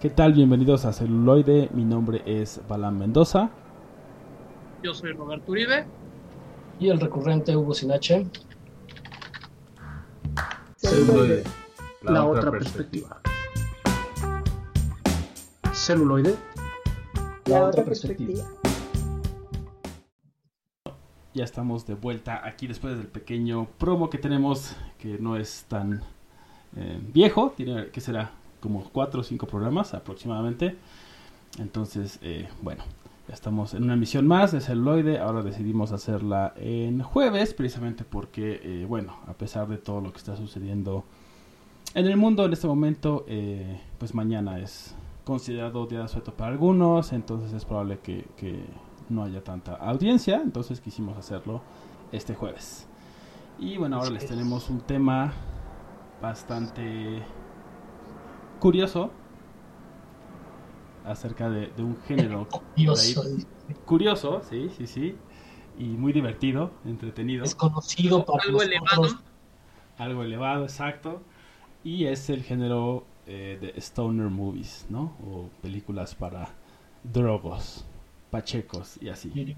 ¿Qué tal? Bienvenidos a Celuloide. Mi nombre es Balan Mendoza. Yo soy Roberto Uribe. Y el recurrente Hugo Sinache. Celuloide, la, otra, perspectiva. Celuloide, la, otra perspectiva. Ya estamos de vuelta aquí después del pequeño promo que tenemos, que no es tan eh, viejo, tiene que será como cuatro o cinco programas aproximadamente. Entonces, eh, bueno, ya estamos en una emisión más de celuloide. Ahora decidimos hacerla en jueves, precisamente porque, eh, bueno, a pesar de todo lo que está sucediendo en el mundo en este momento, eh, pues mañana es considerado día de asueto para algunos, entonces es probable que, que no haya tanta audiencia, entonces quisimos hacerlo este jueves. Y bueno, ahora les tenemos un tema bastante curioso acerca de, un género curioso. curioso, sí, sí, sí, y muy divertido, entretenido. Es conocido por algo elevado. Algo elevado, exacto. Y es el género eh, de stoner movies, ¿no? O películas para drogos, pachecos y así.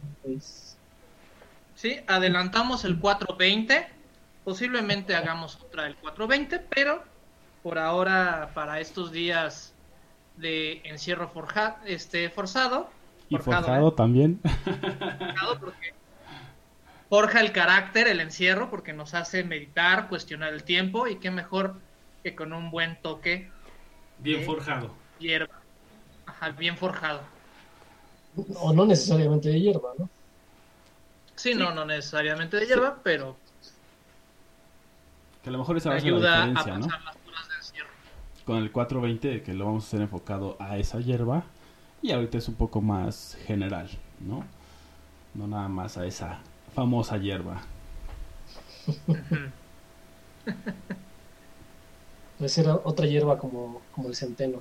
Sí, adelantamos el 420. Posiblemente hagamos otra del 420, pero por ahora para estos días de encierro forja, este, forzado. Y forjado, ¿eh? también. Forjado porque forja el carácter, el encierro, porque nos hace meditar, cuestionar el tiempo y qué mejor que con un buen toque. Bien forjado. Hierba. Ajá, bien forjado. O no necesariamente de hierba, ¿no? Sí, no, no necesariamente de hierba, pero que a lo mejor esa va a ser la diferencia, ¿no? Con el 420 que lo vamos a hacer enfocado a esa hierba y ahorita es un poco más general, ¿no? No nada más a esa famosa hierba. Puede ser otra hierba como, como el centeno.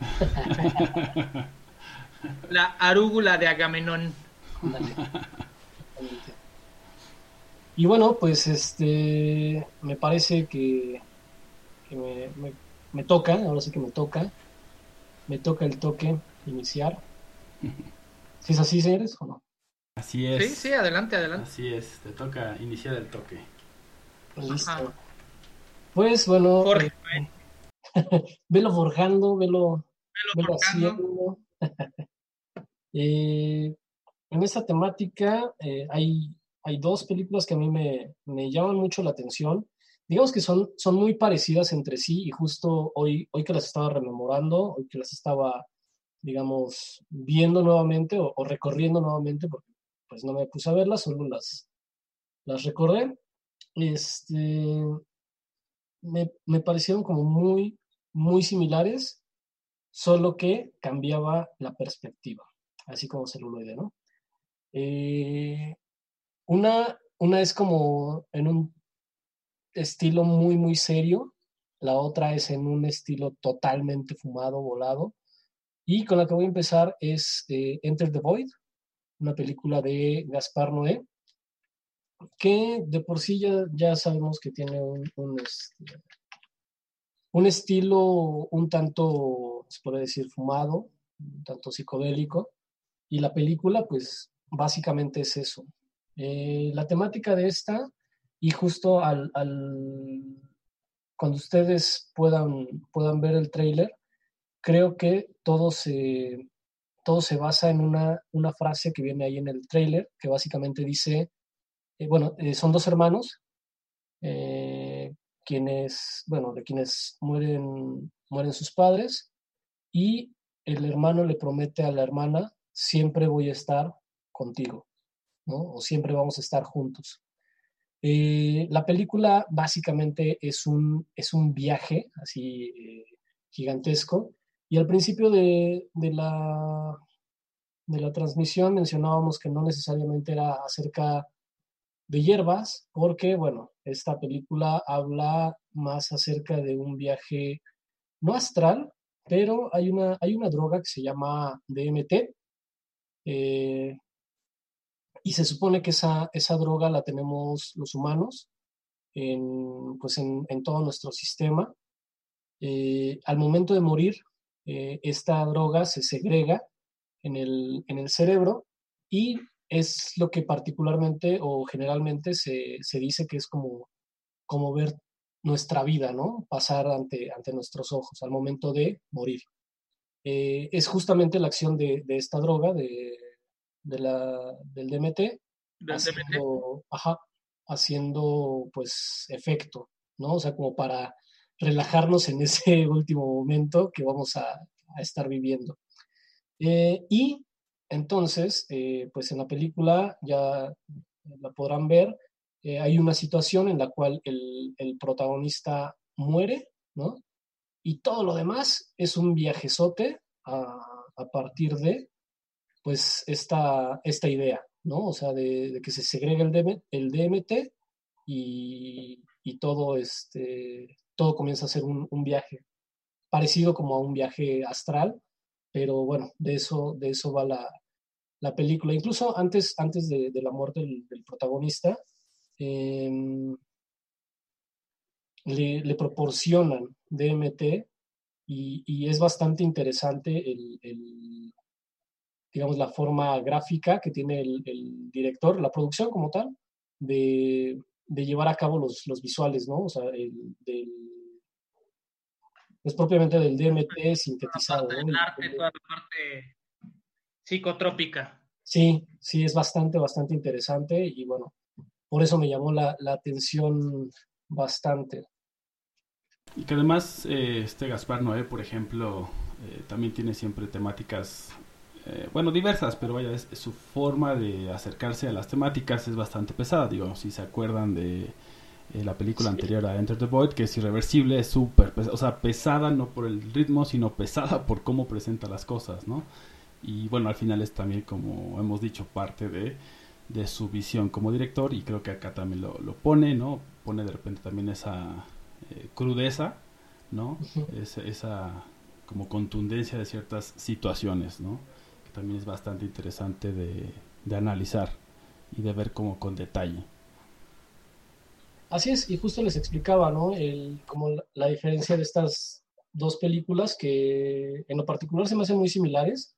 La arúgula de Agamenón. Y bueno, pues este me parece que, me me toca, ahora sí que me toca, me toca el toque iniciar. ¿Si es así, señores, o no? Así es. Sí, sí, adelante, adelante. Así es, te toca iniciar el toque. Listo. Pues bueno, Jorge, velo forjando, velo, velo, haciendo. eh, en esta temática eh, hay, hay dos películas que a mí me, me llaman mucho la atención digamos que son, son muy parecidas entre sí y justo hoy, hoy que las estaba rememorando, hoy que las estaba, digamos, viendo nuevamente o, recorriendo nuevamente, porque pues no me puse a verlas, solo las, las recordé, este, me, me parecieron como muy, muy similares, solo que cambiaba la perspectiva, así como celuloide, ¿no? Eh, una, una es como en un estilo muy, muy serio. La otra es en un estilo totalmente fumado, volado. Y con la que voy a empezar es eh, Enter the Void, una película de Gaspar Noé, que de por sí ya, ya sabemos que tiene un, un, este, estilo un tanto, se puede decir, fumado, un tanto psicodélico. Y la película, pues, básicamente es eso. Eh, la temática de esta y justo al, cuando ustedes puedan, puedan ver el tráiler, creo que todo se, todo se basa en una, una frase que viene ahí en el tráiler, que básicamente dice, eh, bueno, eh, son dos hermanos, eh, quienes, bueno, de quienes mueren, mueren sus padres, y el hermano le promete a la hermana, siempre voy a estar contigo, ¿no? O siempre vamos a estar juntos. Eh, la película básicamente es un, es un viaje así eh, gigantesco. Y al principio de, de, la, de la transmisión mencionábamos que no necesariamente era acerca de hierbas, porque bueno, esta película habla más acerca de un viaje no astral, pero hay una, hay una droga que se llama DMT, eh, y se supone que esa, esa droga la tenemos los humanos en, pues en, todo nuestro sistema. Eh, al momento de morir, eh, esta droga se segrega en el, en el cerebro y es lo que particularmente o generalmente se, se, dice que es como, como ver nuestra vida, ¿no? Pasar ante, ante nuestros ojos al momento de morir. Eh, es justamente la acción de, de esta droga, de, de la, del DMT, haciendo, Ajá, haciendo pues efecto, ¿no? O sea, como para relajarnos en ese último momento que vamos a, a estar viviendo. Eh, y entonces, eh, pues en la película ya la podrán ver, eh, hay una situación en la cual el, el, protagonista muere, ¿no? Y todo lo demás es un viajezote a, a partir de, pues, esta, esta idea, ¿no? O sea, de, que se segrega el, DM, el DMT y, y, todo, este, todo comienza a ser un, un viaje parecido como a un viaje astral, pero bueno, de eso, de eso va la, la película. Incluso antes, antes de, la muerte del, protagonista, eh, le, proporcionan DMT y, y, es bastante interesante el, digamos, la forma gráfica que tiene el, el, director, la producción como tal, de, de llevar a cabo los, los visuales, ¿no? O sea, el, del, pues propiamente del DMT sintetizado. Parte, ¿no? arte, toda la parte psicotrópica. Sí, sí, es bastante, bastante interesante y bueno, por eso me llamó la, la atención bastante. Y que además eh, este Gaspar Noé, por ejemplo, eh, también tiene siempre temáticas, eh, bueno, diversas, pero vaya, es, su forma de acercarse a las temáticas es bastante pesada, digo, si se acuerdan de eh, la película sí. anterior a Enter the Void, que es irreversible, es súper pesada, o sea, pesada no por el ritmo, sino pesada por cómo presenta las cosas, ¿no? y bueno, al final es también, como hemos dicho, parte de, de su visión como director y creo que acá también lo, lo pone, ¿no? Pone de repente también esa eh, crudeza, ¿no? Uh -huh. esa, como contundencia de ciertas situaciones, ¿no? También es bastante interesante de, de analizar y de ver como con detalle. Así es, y justo les explicaba, ¿no? El, como la, la diferencia de estas dos películas que en lo particular se me hacen muy similares,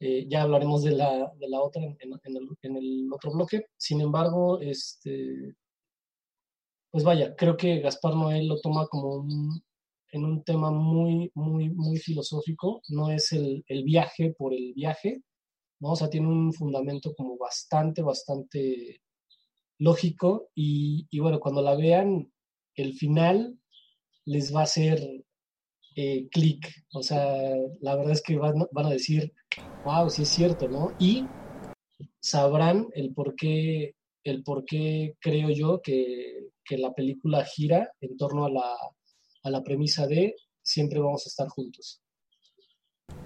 eh, ya hablaremos de la, de la otra en, el, otro bloque. Sin embargo, este, pues vaya, creo que Gaspar Noé lo toma como un, en un tema muy, muy, muy filosófico. No es el, el, viaje por el viaje, ¿no? O sea, tiene un fundamento como bastante, bastante lógico. Y, y bueno, cuando la vean, el final les va a hacer eh, clic. O sea, la verdad es que van, van, a decir, wow, sí es cierto, ¿no? Y sabrán el por qué, el por qué creo yo que, que la película gira en torno a la, a la premisa de siempre vamos a estar juntos.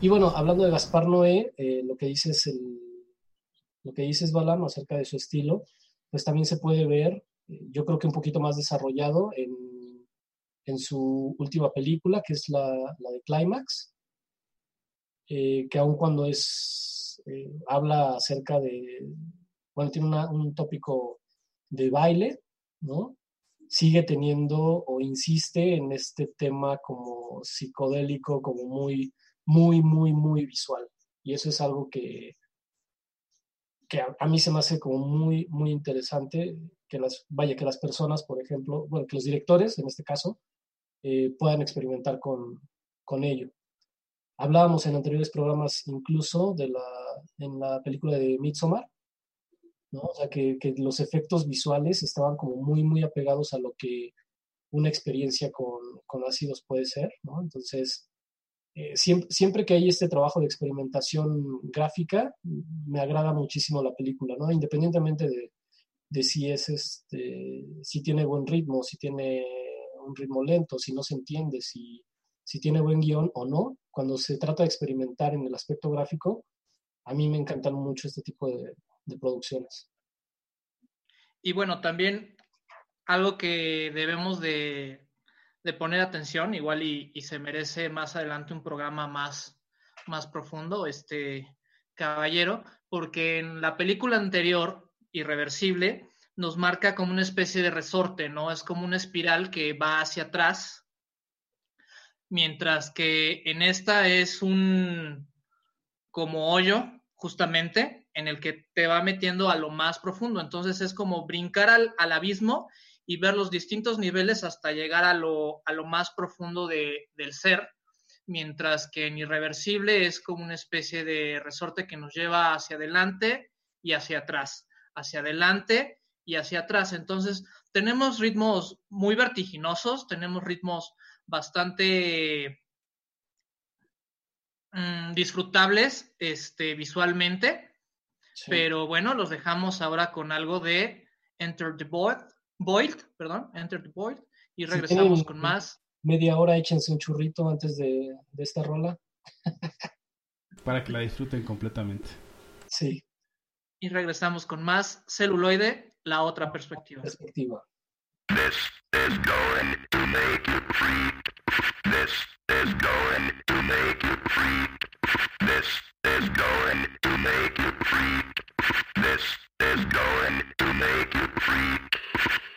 Y bueno, hablando de Gaspar Noé, eh, lo que dice es el, lo que dices Balam acerca de su estilo, pues también se puede ver, eh, yo creo que un poquito más desarrollado en en su última película, que es la, la de Climax, eh, que aun cuando es, eh, habla acerca de, bueno, tiene una, un tópico de baile, ¿no? Sigue teniendo o insiste en este tema como psicodélico, como muy, muy, muy, muy visual. Y eso es algo que, que a, mí se me hace como muy, muy interesante que las, vaya, que las personas, por ejemplo, bueno, que los directores, en este caso, eh, puedan experimentar con, con, ello. Hablábamos en anteriores programas incluso de la, en la película de Midsommar, O sea, que, que, los efectos visuales estaban como muy, muy apegados a lo que una experiencia con, con ácidos puede ser, ¿no? Entonces, eh, siempre, siempre, que hay este trabajo de experimentación gráfica, me agrada muchísimo la película, ¿no? Independientemente de, de si es este, si tiene buen ritmo, si tiene un ritmo lento, si no se entiende, si, si tiene buen guion o no. Cuando se trata de experimentar en el aspecto gráfico, a mí me encantan mucho este tipo de, de producciones. Y bueno, también algo que debemos de, de poner atención, igual y, y, se merece más adelante un programa más, más profundo, este caballero, porque en la película anterior, Irreversible, nos marca como una especie de resorte, ¿no? Es como una espiral que va hacia atrás, mientras que en esta es un como hoyo, justamente, en el que te va metiendo a lo más profundo. Entonces es como brincar al, al abismo y ver los distintos niveles hasta llegar a lo, a lo más profundo de, del ser, mientras que en Irreversible es como una especie de resorte que nos lleva hacia adelante y hacia atrás, hacia adelante y hacia atrás. Entonces, tenemos ritmos muy vertiginosos, tenemos ritmos bastante mmm, disfrutables este, visualmente, sí. pero bueno, los dejamos ahora con algo de Enter the Void, Void perdón, Enter the Void, y regresamos con más. Media hora échense un churrito antes de, de esta rola. Para que la disfruten completamente. Sí. Y regresamos con más celuloide, la otra perspectiva. Perspectiva. This is going to make you free. This is going to make you free. This is going to make you free. This is going to make you free.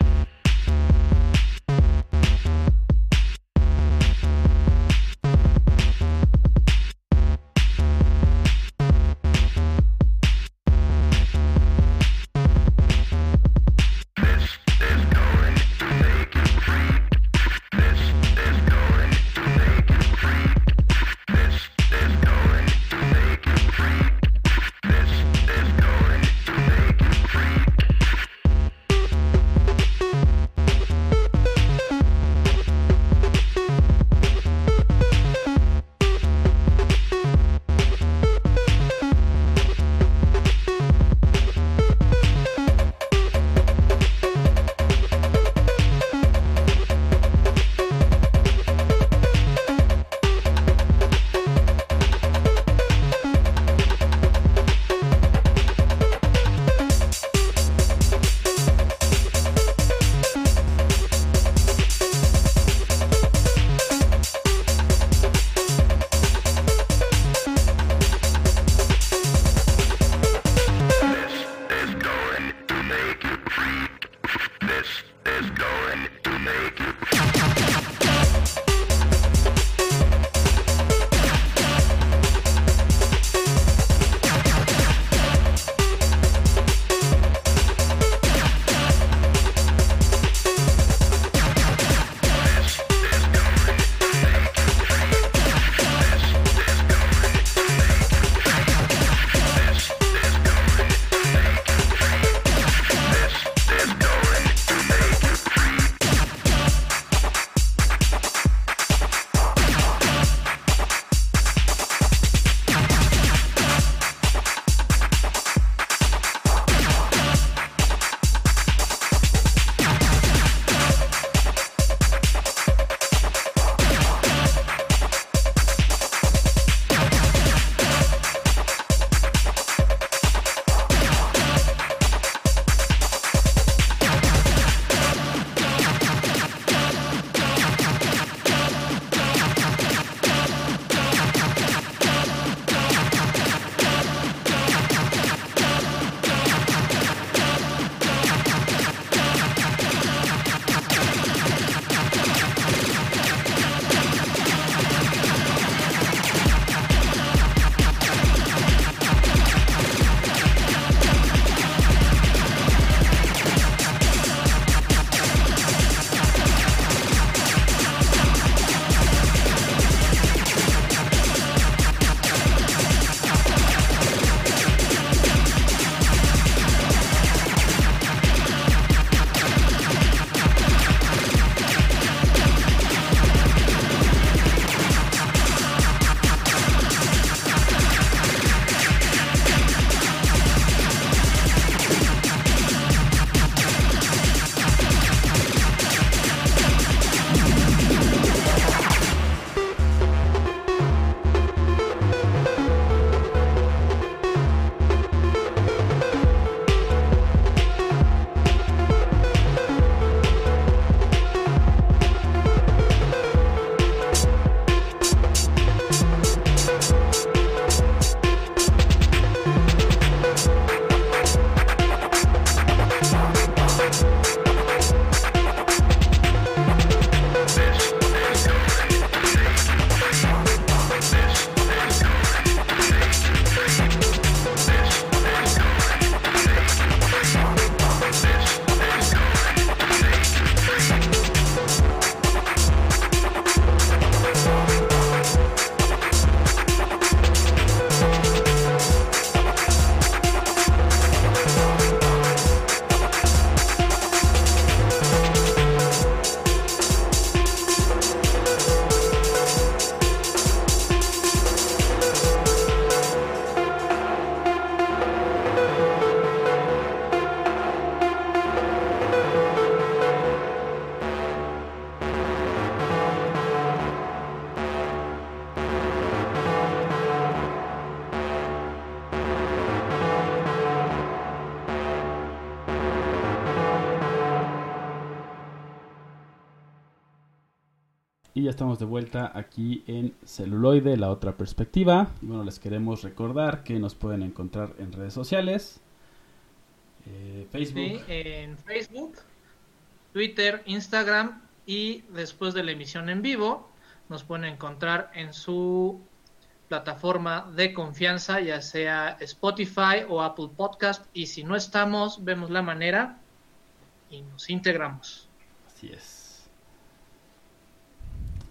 Estamos de vuelta aquí en Celuloide, la otra perspectiva. Bueno, les queremos recordar que nos pueden encontrar en redes sociales. Eh, Facebook. Sí, en Facebook, Twitter, Instagram y después de la emisión en vivo nos pueden encontrar en su plataforma de confianza, ya sea Spotify o Apple Podcast. Y si no estamos, vemos la manera y nos integramos. Así es.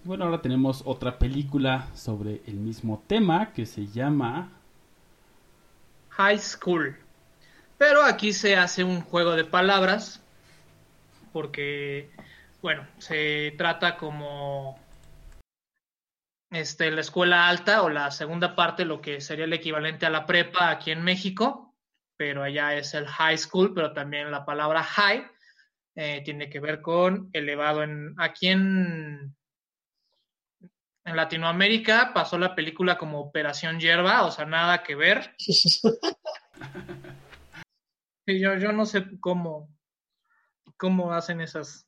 Bueno, ahora tenemos otra película sobre el mismo tema que se llama High School. Pero aquí se hace un juego de palabras porque, bueno, se trata como este, la escuela alta o la segunda parte, lo que sería el equivalente a la prepa aquí en México, pero allá es el high school, pero también la palabra high eh, tiene que ver con elevado. En, aquí en, en Latinoamérica pasó la película como Operación Hierba, o sea, nada que ver. Y yo, yo no sé cómo, cómo hacen esas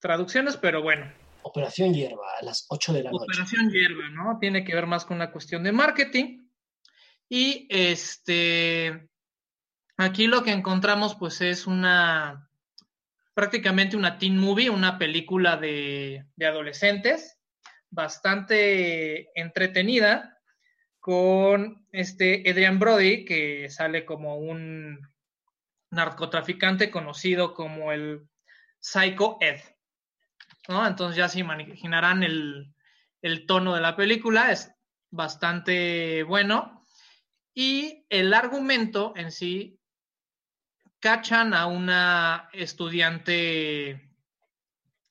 traducciones, pero bueno. Operación Hierba a las 8 de la noche. Operación Hierba, ¿no? Tiene que ver más con una cuestión de marketing. Y este, aquí lo que encontramos pues es una, prácticamente una teen movie, una película de, de adolescentes, bastante entretenida, con este Adrian Brody, que sale como un narcotraficante conocido como el Psycho Ed. ¿no? Entonces ya se imaginarán el, el tono de la película, es bastante bueno. Y el argumento en sí, cachan a una estudiante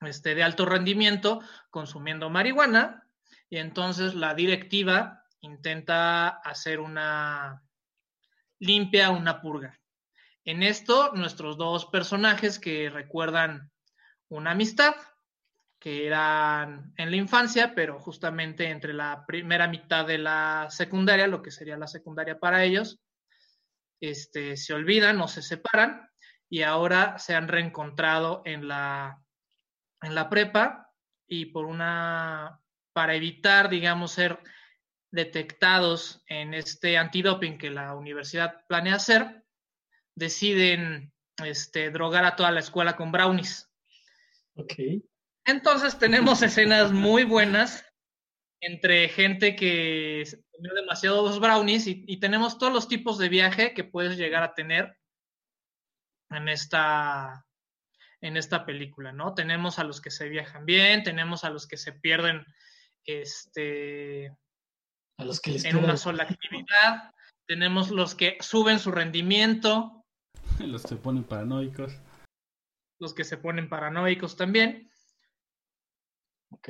este, de alto rendimiento consumiendo marihuana y entonces la directiva intenta hacer una limpia, una purga. En esto, nuestros dos personajes que recuerdan una amistad, que eran en la infancia, pero justamente entre la primera mitad de la secundaria, lo que sería la secundaria para ellos, este, se olvidan o se separan y ahora se han reencontrado en la, en la prepa y por una, para evitar, digamos, ser detectados en este antidoping que la universidad planea hacer, deciden este, drogar a toda la escuela con brownies. Ok. Entonces tenemos escenas muy buenas entre gente que comió demasiados brownies y, y, tenemos todos los tipos de viaje que puedes llegar a tener en esta, en esta película, ¿no? Tenemos a los que se viajan bien, tenemos a los que se pierden este, a los que les en una sola actividad, tenemos los que suben su rendimiento, los que se ponen paranoicos. Los que se ponen paranoicos también. Ok.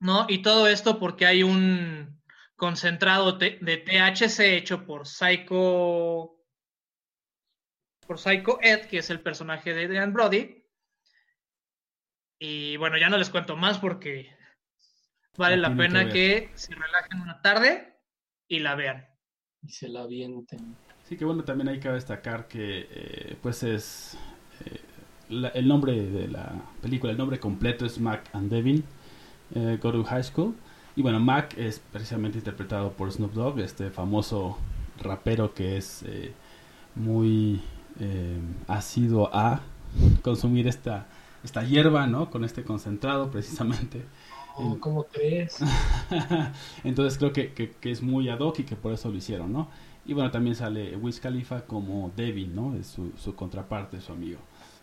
¿No? Y todo esto porque hay un concentrado de THC hecho por Psycho. Por Psycho Ed, que es el personaje de Adrian Brody. Y bueno, ya no les cuento más porque vale la, la pena que, que se relajen una tarde y la vean. Y se la avienten. Sí, que bueno, también hay que destacar que eh, pues es eh, la, el nombre de la película, el nombre completo es Mac and Devin eh, Go to High School. Y bueno, Mac es precisamente interpretado por Snoop Dogg, este famoso rapero que es eh, muy asiduo a consumir esta, esta hierba, ¿no? Con este concentrado precisamente. Oh, ¿Cómo crees? Entonces creo que, que, que, es muy ad hoc y que por eso lo hicieron, ¿no? Y bueno, también sale Wiz Khalifa como Devin, ¿no? Es su, su contraparte, su amigo.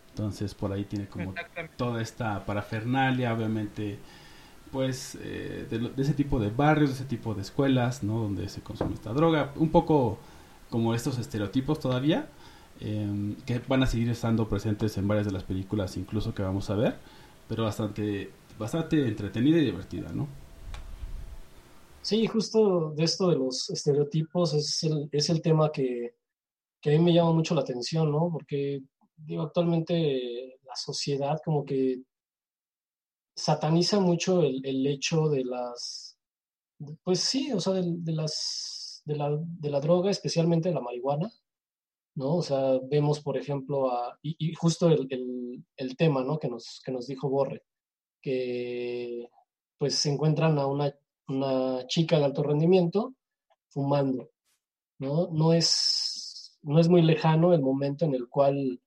Entonces por ahí tiene como toda esta parafernalia, obviamente, pues eh, de, de, ese tipo de barrios, de ese tipo de escuelas, ¿no? Donde se consume esta droga. Un poco como estos estereotipos todavía, eh, que van a seguir estando presentes en varias de las películas, incluso que vamos a ver, pero bastante, bastante entretenida y divertida, ¿no? Sí, justo de esto de los estereotipos es el, es el tema que, que, a mí me llama mucho la atención, ¿no? Porque, digo, actualmente la sociedad como que sataniza mucho el, hecho de las, pues sí, o sea, de, de las, de la, de la droga, especialmente la marihuana, ¿no? O sea, vemos, por ejemplo, a, y, justo el, el, el, tema, ¿no? Que nos, que nos dijo Borre, que pues se encuentran a una, una chica de alto rendimiento fumando, ¿no? No es, no es muy lejano el momento en el cual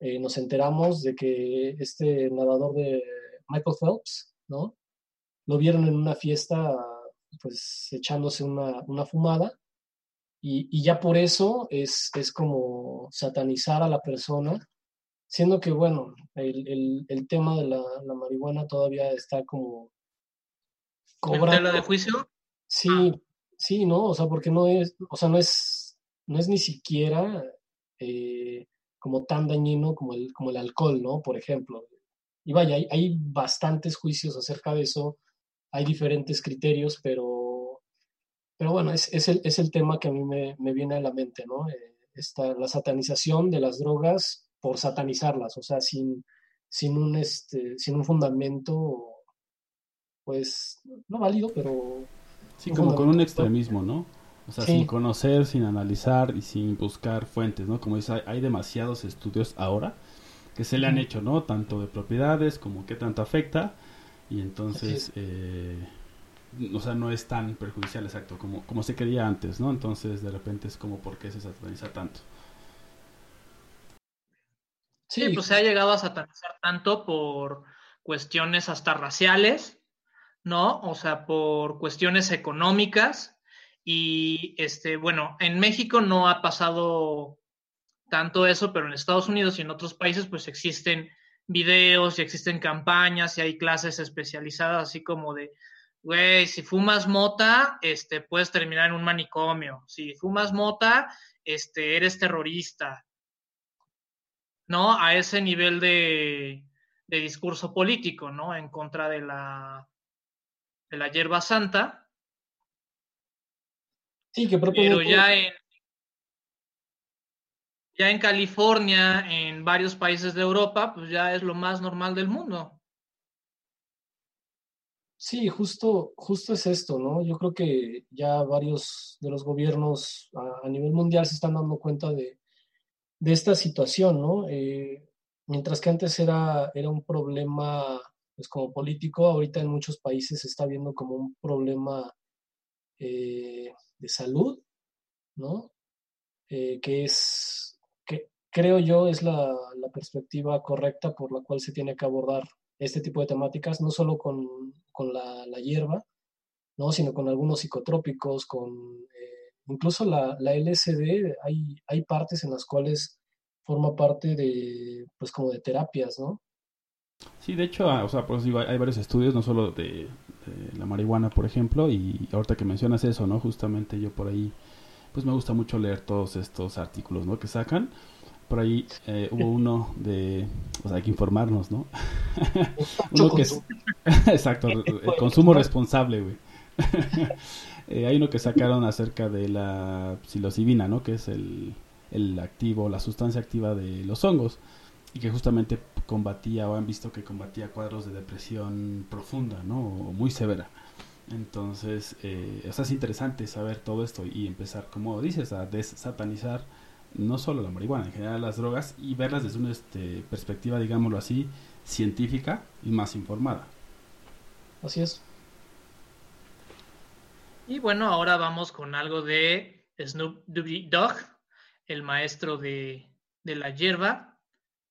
eh, nos enteramos de que este nadador de Michael Phelps, ¿no? Lo vieron en una fiesta, pues echándose una, una fumada, y, y, ya por eso es, es como satanizar a la persona, siendo que, bueno, el, el, el tema de la, la, marihuana todavía está como cobrando. de juicio? Sí, ah. sí, ¿no? O sea, porque no es, o sea, no es, no es ni siquiera eh, como tan dañino como el, como el alcohol, ¿no? Por ejemplo. Y vaya, hay, hay, bastantes juicios acerca de eso, hay diferentes criterios, pero, pero bueno, es, es, el, es el tema que a mí me, me viene a la mente, ¿no? Eh, esta, la satanización de las drogas por satanizarlas, o sea, sin, sin, un, este, sin un fundamento, pues, no válido, pero... Sí, como con un extremismo, ¿no? O sea, sin conocer, sin analizar y sin buscar fuentes, ¿no? Como dice, hay, demasiados estudios ahora que se le han hecho, ¿no? Tanto de propiedades como qué tanto afecta. Y entonces, eh, o sea, no es tan perjudicial, exacto, como, como se quería antes, ¿no? Entonces, de repente es como, ¿por qué se sataniza tanto? Sí, pues se ha llegado a satanizar tanto por cuestiones hasta raciales, ¿no? O sea, por cuestiones económicas y este, bueno, en México no ha pasado tanto eso, pero en Estados Unidos y en otros países pues existen videos y existen campañas y hay clases especializadas así como de, güey, si fumas mota, este, puedes terminar en un manicomio. Si fumas mota, este, eres terrorista. ¿No? A ese nivel de, de discurso político, ¿no? En contra de la, de la hierba santa Sí, que Pero ya en, ya en California, en varios países de Europa, pues ya es lo más normal del mundo. Sí, justo, justo es esto, ¿no? Yo creo que ya varios de los gobiernos a, nivel mundial se están dando cuenta de, de esta situación, ¿no? Eh, mientras que antes era, era un problema, pues como político, ahorita en muchos países se está viendo como un problema eh, de salud, ¿no? Eh, que es, que creo yo es la, la, perspectiva correcta por la cual se tiene que abordar este tipo de temáticas, no solo con, con la, la, hierba, ¿no? sino con algunos psicotrópicos, con eh, incluso la, la, LSD, hay, hay partes en las cuales forma parte de, pues como de terapias, ¿no? Sí, de hecho, ah, o sea, pues hay varios estudios, no solo de, la marihuana, por ejemplo, y ahorita que mencionas eso, ¿no? Justamente yo por ahí, pues me gusta mucho leer todos estos artículos, ¿no? Que sacan. Por ahí eh, hubo uno de, o sea, hay que informarnos, ¿no? uno que es, exacto, el consumo responsable, güey. eh, hay uno que sacaron acerca de la psilocibina, ¿no? Que es el, el activo, la sustancia activa de los hongos y que justamente combatía o han visto que combatía cuadros de depresión profunda, ¿no? O muy severa. Entonces, eh, es interesante saber todo esto y empezar, como dices, a desatanizar no solo la marihuana, en general las drogas y verlas desde una este, perspectiva, digámoslo así, científica y más informada. Así es. Y bueno, ahora vamos con algo de Snoop Dogg, el maestro de, de la hierba,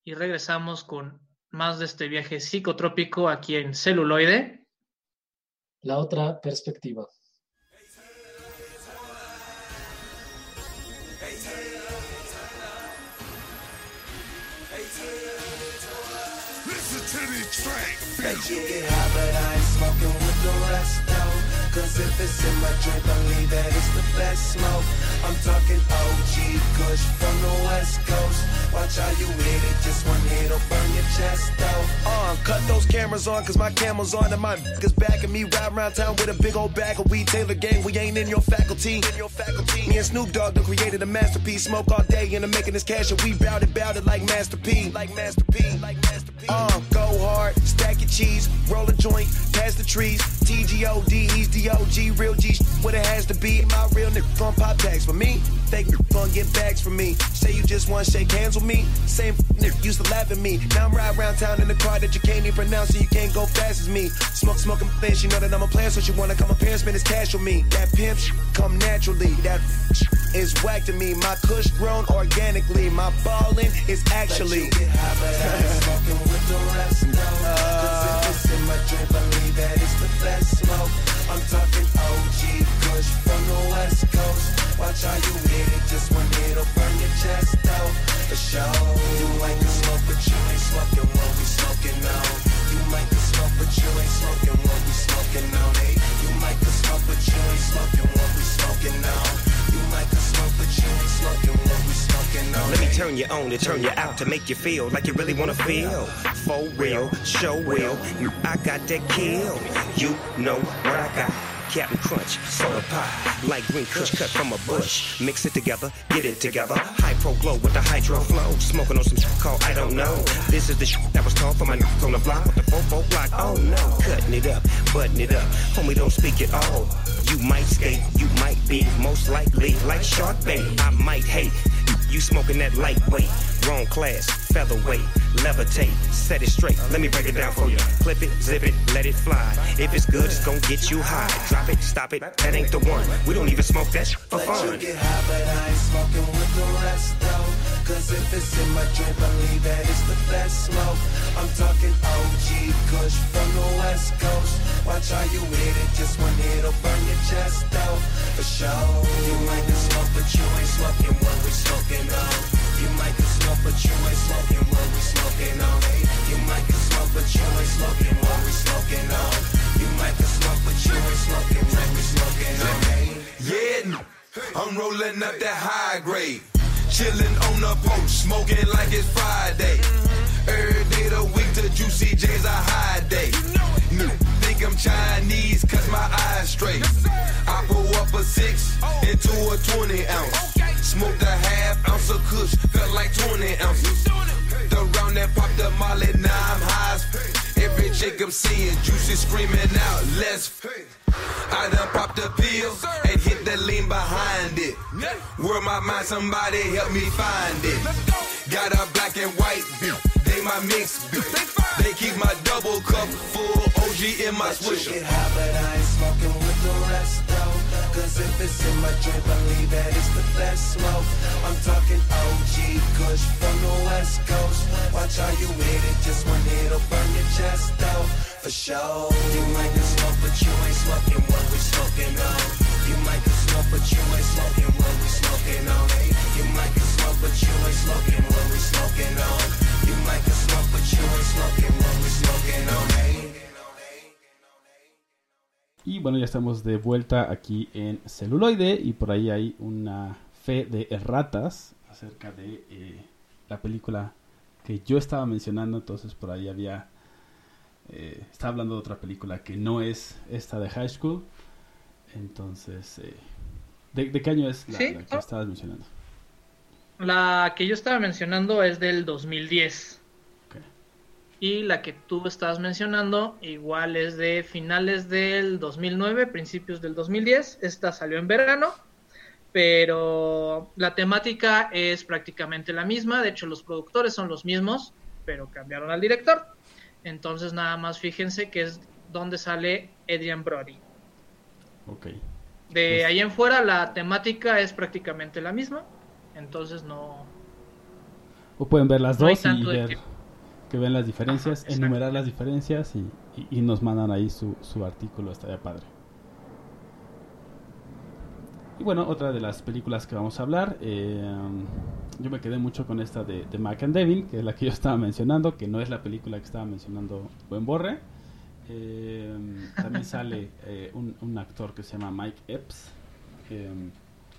y regresamos con más de este viaje psicotrópico aquí en celuloide. La otra perspectiva. Cause if it's in my drink, believe that it's the best smoke. I'm talking OG Kush from the West Coast. Watch how you hit it, just one hit'll burn your chest out. Uh, cut those cameras on, cause my camel's on and my niggas back and me ride around town with a big old bag of weed. Taylor gang, we ain't in your faculty. In your faculty. Me and Snoop Dogg done created a masterpiece. Smoke all day and I'm making this cash and we bout it, bout it like Master P. Like Master P. Like Master P. Uh, go hard, stack your cheese, roll a joint, pass the trees. TGOD, he's the OG, real G, what it has to be. My real nigga gon' pop tags for me. Fake gon' get bags from me. Say you just wanna shake hands with me. Same nigga used to laugh at me. Now I'm riding around town in the car that you can't even pronounce and you can't go fast as me. Smoke, smoking things, she know that I'm a player, so she wanna come up here and spend his cash with me. That pimp come naturally. That is whack to me. My kush grown organically. My ballin' is actually. Let you get high, but I ain't smoking with the rest, no. Cause if it's in my drink, believe that it's the best smoke. I'm talking OG Kush from the West Coast. Watch how you hit it, just one hit'll burn your chest out. For sure, you might can smoke, but you ain't smoking what we smoking on. You might can smoke, but you ain't smoking what we smoking on. Hey, you might can smoke, but you ain't smoking what we smoking on. You might can smoke, but you ain't smoking what we smoking on. Let me eh? turn you on to turn you out to make you feel like you really wanna feel. For real, show real. I got that kill. You know what I got. Captain Crunch, soda pie, light green kush cut from a bush. Mix it together, get it together. High pro glow with the hydro flow. Smoking on some shit called I don't know. This is the shit that was taught for my niggas on the block with the fofo block. Oh no, cutting it up, butting it up. Homie, don't speak at all. You might skate, you might be most likely like shark bait. I might hate you smoking that lightweight, wrong class, featherweight, levitate, set it straight. Let me break it down for you. Clip it, zip it, let it fly. If it's good, it's gonna get you high. Drop it, stop it, that ain't the one. We don't even smoke that sh- for Let you get high, but I ain't smoking with the rest though. Cause if it's in my drink, believe that it's the best smoke. I'm talking OG Kush from the West Coast. Watch how you hit it, just one hit'll burn your chest out. For sure, you might can smoke, but you ain't smoking what we smoking on. You might can smoke, but you ain't smoking what we smoking on. You might can smoke, but you ain't smoking what we smoking on. You might can smoke, but you ain't smoking what we smoking on. Yeah, I'm rolling up that high grade. Chillin' on the post, smoking like it's Friday. Every day the week, the Juicy J's a high day. Think I'm Chinese, cause my eyes straight. I pull up a six into a 20 ounce. Seeing, Juicy screaming out, let's f- I done popped a pill and hit the lean behind it. Where my mind, somebody help me find it. Got a black and white beat, they my mix. They keep my double cup full, OG in my swisher. get high, but I ain't smoking with the rest though. Cause if it's in my drink, believe that it's the best smoke. I'm talking OG Kush from the West Coast. Watch how you hit it, just one hit'll burn your chest out. For sure, you might can smoke, but you ain't smoking what we smoking on. Y bueno, ya estamos de vuelta aquí en celuloide y por ahí hay una fe de erratas acerca de eh, la película que yo estaba mencionando, entonces por ahí había... eh, estaba hablando de otra película que no es esta de High School, entonces... eh, ¿de, de qué año es la, Sí, la que estabas mencionando? La que yo estaba mencionando es del 2010. Ok. Y la que tú estabas mencionando igual es de finales del 2009, principios del 2010. Esta salió en verano, pero la temática es prácticamente la misma. De hecho, los productores son los mismos, pero cambiaron al director. Entonces, nada más fíjense que es donde sale Adrian Brody. Ok. De Pues- ahí en fuera, la temática es prácticamente la misma. Entonces, no, O pueden ver las No dos y ver que- que ven las diferencias, Ajá, enumerar las diferencias y, y- y nos mandan ahí su, su artículo, estaría padre. Y bueno, otra de las películas que vamos a hablar, eh, yo me quedé mucho con esta de, de Mac and Devin, que es la que yo estaba mencionando, que no es la película que estaba mencionando Buen Borre. Eh, también sale eh, un, actor que se llama Mike Epps eh,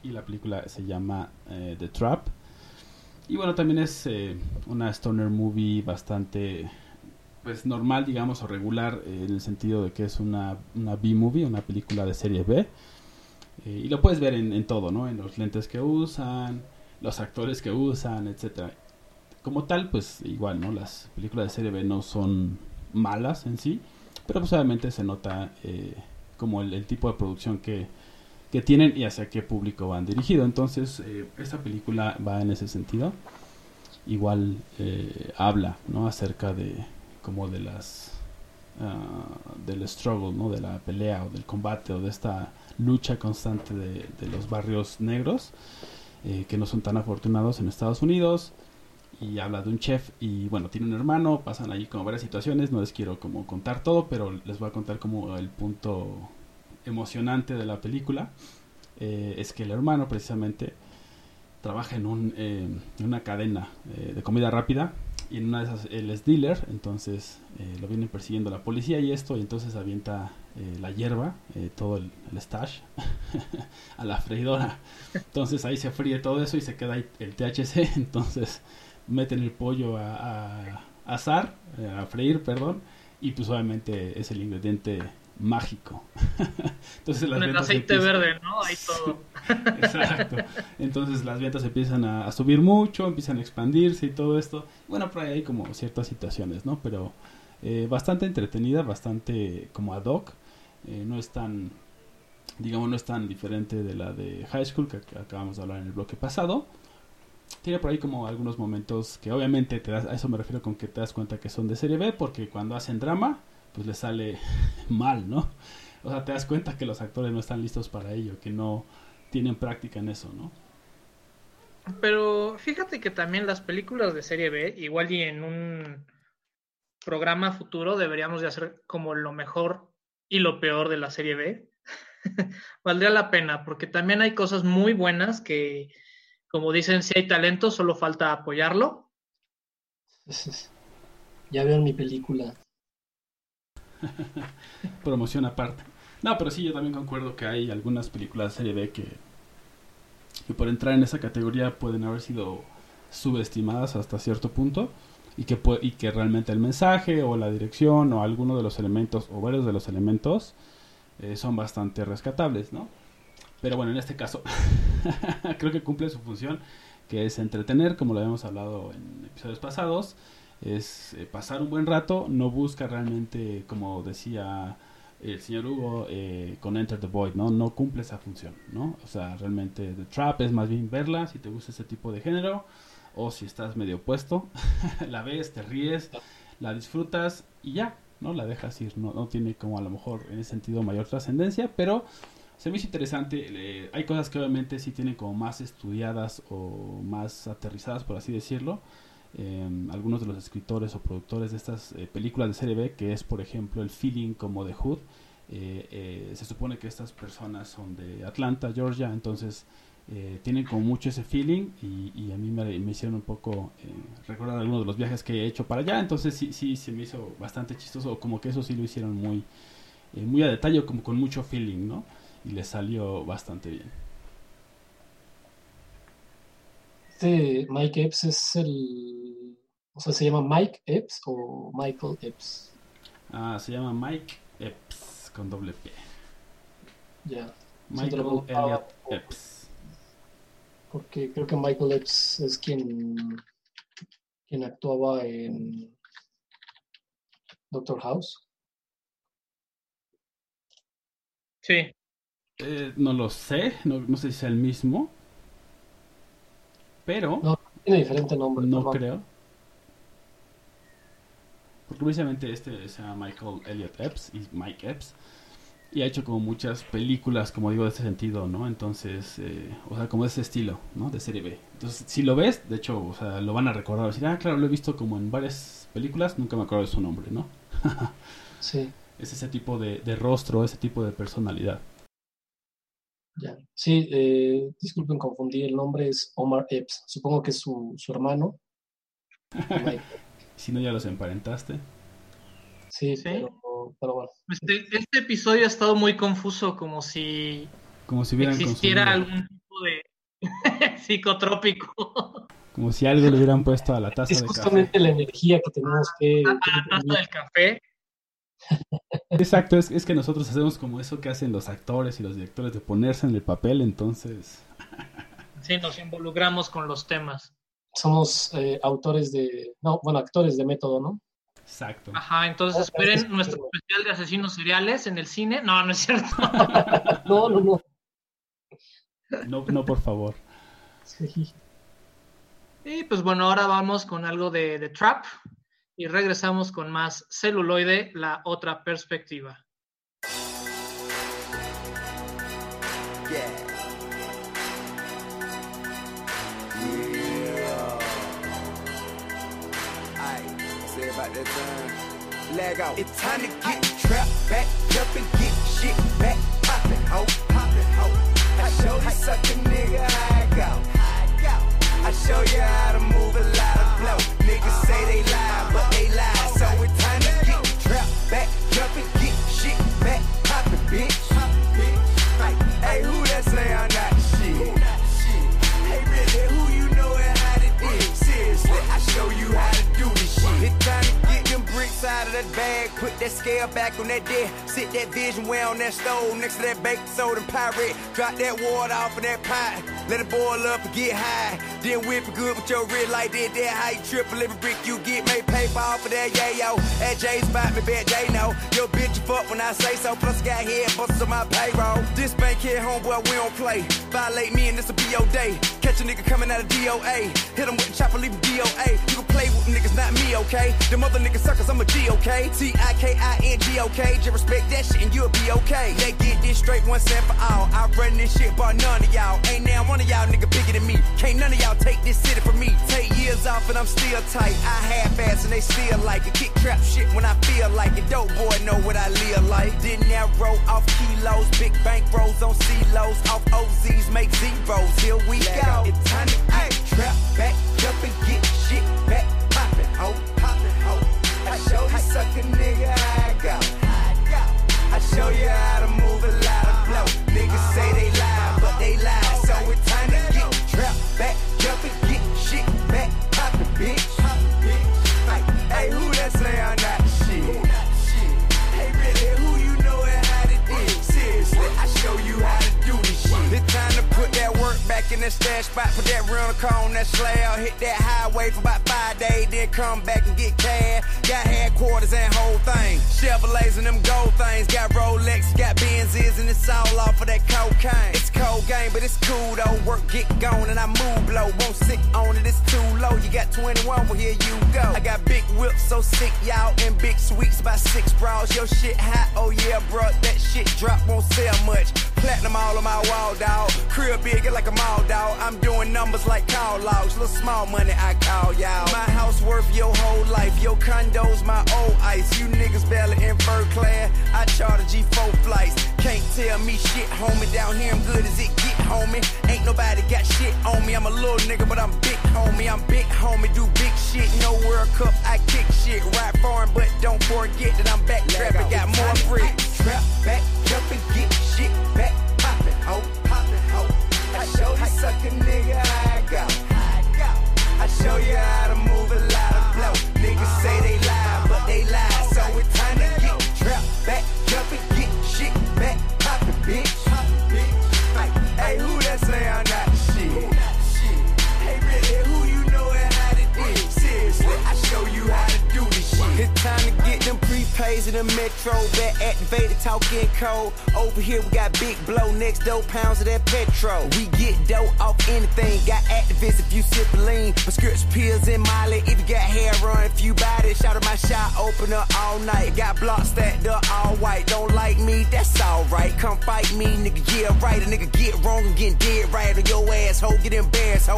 y la película se llama The Trap. Y bueno, también es una stoner movie bastante pues normal, digamos, o regular en el sentido de que es una, una B-movie, una película de serie B. Y lo puedes ver en, en todo, ¿no? En los lentes que usan, los actores que usan, etcétera. Como tal, pues igual, ¿no? Las películas de serie B no son malas en sí, pero pues obviamente se nota eh, como el, tipo de producción que, que tienen y hacia qué público van dirigido. Entonces, eh, esta película va en ese sentido. Igual eh, habla, ¿no? Acerca de como de las uh, del struggle, ¿no? De la pelea o del combate o de esta lucha constante de, de los barrios negros eh, que no son tan afortunados en Estados Unidos y habla de un chef y bueno tiene un hermano pasan ahí como varias situaciones no les quiero como contar todo pero les voy a contar como el punto emocionante de la película. Eh, es que el hermano precisamente trabaja en, un, eh, en una cadena eh, de comida rápida y en una de esas él es dealer entonces eh, lo viene persiguiendo la policía y esto y entonces avienta la hierba todo el, el stash a la freidora. Entonces ahí se fríe todo eso y se queda ahí el THC entonces meten el pollo a, a asar eh, a freír perdón y pues obviamente es el ingrediente mágico entonces las Con el ventas aceite empiezan- verde, ¿no? Ahí todo. Exacto. Entonces las ventas empiezan a, a subir mucho, empiezan a expandirse y todo esto. Bueno, por ahí hay como ciertas situaciones, ¿no? Pero eh, bastante entretenida, bastante como ad hoc. Eh, no es tan, digamos, no es tan diferente de la de High School que ac- acabamos de hablar en el bloque pasado. Tiene por ahí como algunos momentos que obviamente te das, a eso me refiero con que te das cuenta que son de serie B, porque cuando hacen drama, pues les sale mal, ¿no? O sea, te das cuenta que los actores no están listos para ello, que no tienen práctica en eso, ¿no? Pero fíjate que también las películas de serie B, igual y en un programa futuro deberíamos de hacer como lo mejor y lo peor de la serie B. Valdría la pena, porque también hay cosas muy buenas que, como dicen, si hay talento, solo falta apoyarlo. Ya veo mi película. Promoción aparte. No, pero sí, yo también concuerdo que hay algunas películas de serie B que, que por entrar en esa categoría pueden haber sido subestimadas hasta cierto punto y que, y que realmente el mensaje o la dirección o alguno de los elementos o varios de los elementos eh, son bastante rescatables, ¿no? Pero bueno, en este caso creo que cumple su función, que es entretener, como lo habíamos hablado en episodios pasados, es eh, pasar un buen rato, no busca realmente, como decía el señor Hugo, eh, con Enter the Void, ¿no? No cumple esa función, ¿no? O sea, realmente The Trap es más bien verla, si te gusta ese tipo de género, o si estás medio opuesto, la ves, te ríes, la disfrutas y ya, ¿no? La dejas ir, no, no tiene como a lo mejor en ese sentido mayor trascendencia, pero se me hizo interesante, eh, hay cosas que obviamente sí tienen como más estudiadas o más aterrizadas, por así decirlo, eh, algunos de los escritores o productores de estas eh, películas de serie B, que es por ejemplo el feeling como de Hood. Eh, se supone que estas personas son de Atlanta, Georgia, entonces tienen como mucho ese feeling y, a mí me, hicieron un poco recordar algunos de los viajes que he hecho para allá, entonces sí, sí se me hizo bastante chistoso, como que eso sí lo hicieron muy, muy a detalle, como con mucho feeling, ¿no? Y les salió bastante bien. Este Mike Epps es el. O sea, ¿se llama Mike Epps o Michael Epps? Ah, se llama Mike Epps con doble P. Ya. Michael Elliot Epps. Porque creo que Michael Epps es quien, quien actuaba en Doctor House. Sí. Eh, no lo sé, no, no sé si sea el mismo. Pero No, tiene diferente nombre. no perdón. creo. Porque precisamente este se llama Michael Elliot Epps y Mike Epps. Y ha hecho como muchas películas, como digo, de ese sentido, ¿no? Entonces, eh, o sea, como ese estilo, ¿no? De serie B. Entonces, si lo ves, de hecho, o sea, lo van a recordar. Decir, ah, claro, lo he visto como en varias películas, nunca me acuerdo de su nombre, ¿no? Sí, es ese tipo de, de rostro, ese tipo de personalidad. Ya. Sí, eh, disculpen, confundí. El nombre es Omar Epps. Supongo que es su, su hermano. Si no, ya los emparentaste. Sí, Sí. Pero, pero bueno. Este, este episodio ha estado muy confuso, como si Como si hubieran existiera consumido. algún tipo de psicotrópico Como si algo le hubieran puesto a la taza Es de café. justamente la energía que tenemos que. a la taza del café. Exacto, es, es que nosotros hacemos como eso que hacen los actores y los directores de ponerse en el papel, entonces... Sí, nos involucramos con los temas. Somos eh, autores de. No, bueno, actores de método, ¿no? Exacto. Ajá, entonces esperen nuestro especial de asesinos seriales en el cine. No, no es cierto. No, no, no. No, no, por favor. Sí. Y pues bueno, ahora vamos con algo de, de trap y regresamos con más celuloide, la otra perspectiva. Out. It's time to get trapped back up and get shit back poppin', ho, poppin', ho. I show you suck a nigga I go. I show you how to move a flow. Niggas say they lie, but out of that bag, put that scale back on that deck, sit that vision well on that stove next to that baking soda pirate. Drop that water off in that pot, let it boil up and get high. Then whip it good with your red light, then that how you triple every brick you get, make paper off of that yayo. At Jay's spot, me bet Jay know. Your bitch fuck when I say so, plus got head busters on my payroll. This bank here, homeboy, we don't play. Violate me and this'll be your day. Catch a nigga coming out of DOA. Hit him with the chopper, leave him DOA. You can play with niggas, not me, okay? Them other niggas suckers, I'm a G, okay? T-I-K-I-N-G, okay? Just respect that shit and you'll be okay. They get this straight once and for all. I run this shit, but none of y'all. Ain't now one of y'all nigga bigger than me. Can't none of y'all take this city from me. Take years off and I'm still tight. I half-ass and they still like it. Kick trap shit when I feel like it. Dope boy know what I live like. Didn't that roll off kilos, big bank rolls on C-lows, off OZs make zeros. Here we go. It's time to get trap back up and get show you how to move a lot of flow. Niggas say they lie, but they lie. So it's time to get trapped back jump and get shit back poppin', bitch. Like, hey, who that say I'm not the shit? Hey, really, who you know and how to do? Seriously, I show you how to do this shit. It's time to put that work back in the stash spot. Put that rental car on that slab. Hit that highway for about five days, then come back and get cash. Got thing. Chevrolets and them gold things. Got Rolex, got Benzes, and it's all off of that cocaine. It's cold game, but it's cool though. Work get gone and I move low. Won't sit on it, it's too low. You got 21, well here you go. I got big whips, so sick, y'all, and big sweets by six bras. Your shit hot, oh yeah, bruh. That shit drop won't sell much. Platinum all on my wall, dog. Crib big like a mall, dog. I'm doing numbers like call logs. Little small money, I call y'all. My house worth your whole life. Your condo's my old ice. You niggas barely in first class. I charter G4 flights. Can't tell me shit, homie. Down here, I'm good as it get, homie. Ain't nobody got shit on me. I'm a little nigga, but I'm big, homie. I'm big, homie. Do big shit. No World Cup, I kick shit. Ride foreign, but don't forget that I'm back trapping. Got more bricks. Trap back, jump and get shit I show you suck a nigga I go. I show you how to move in the metro. Back activated, talking code. Over here, we got big blow. Next dope pounds of that petrol. We get dope off anything. Got activists if you sip lean. Prescription pills in Molly. If you got hair run, if you buy this, shout out my. Open up all night. Got blocks stacked up all white. Don't like me, that's alright. Come fight me, nigga. Yeah, right. A nigga get wrong and get dead right on your asshole. Get embarrassed,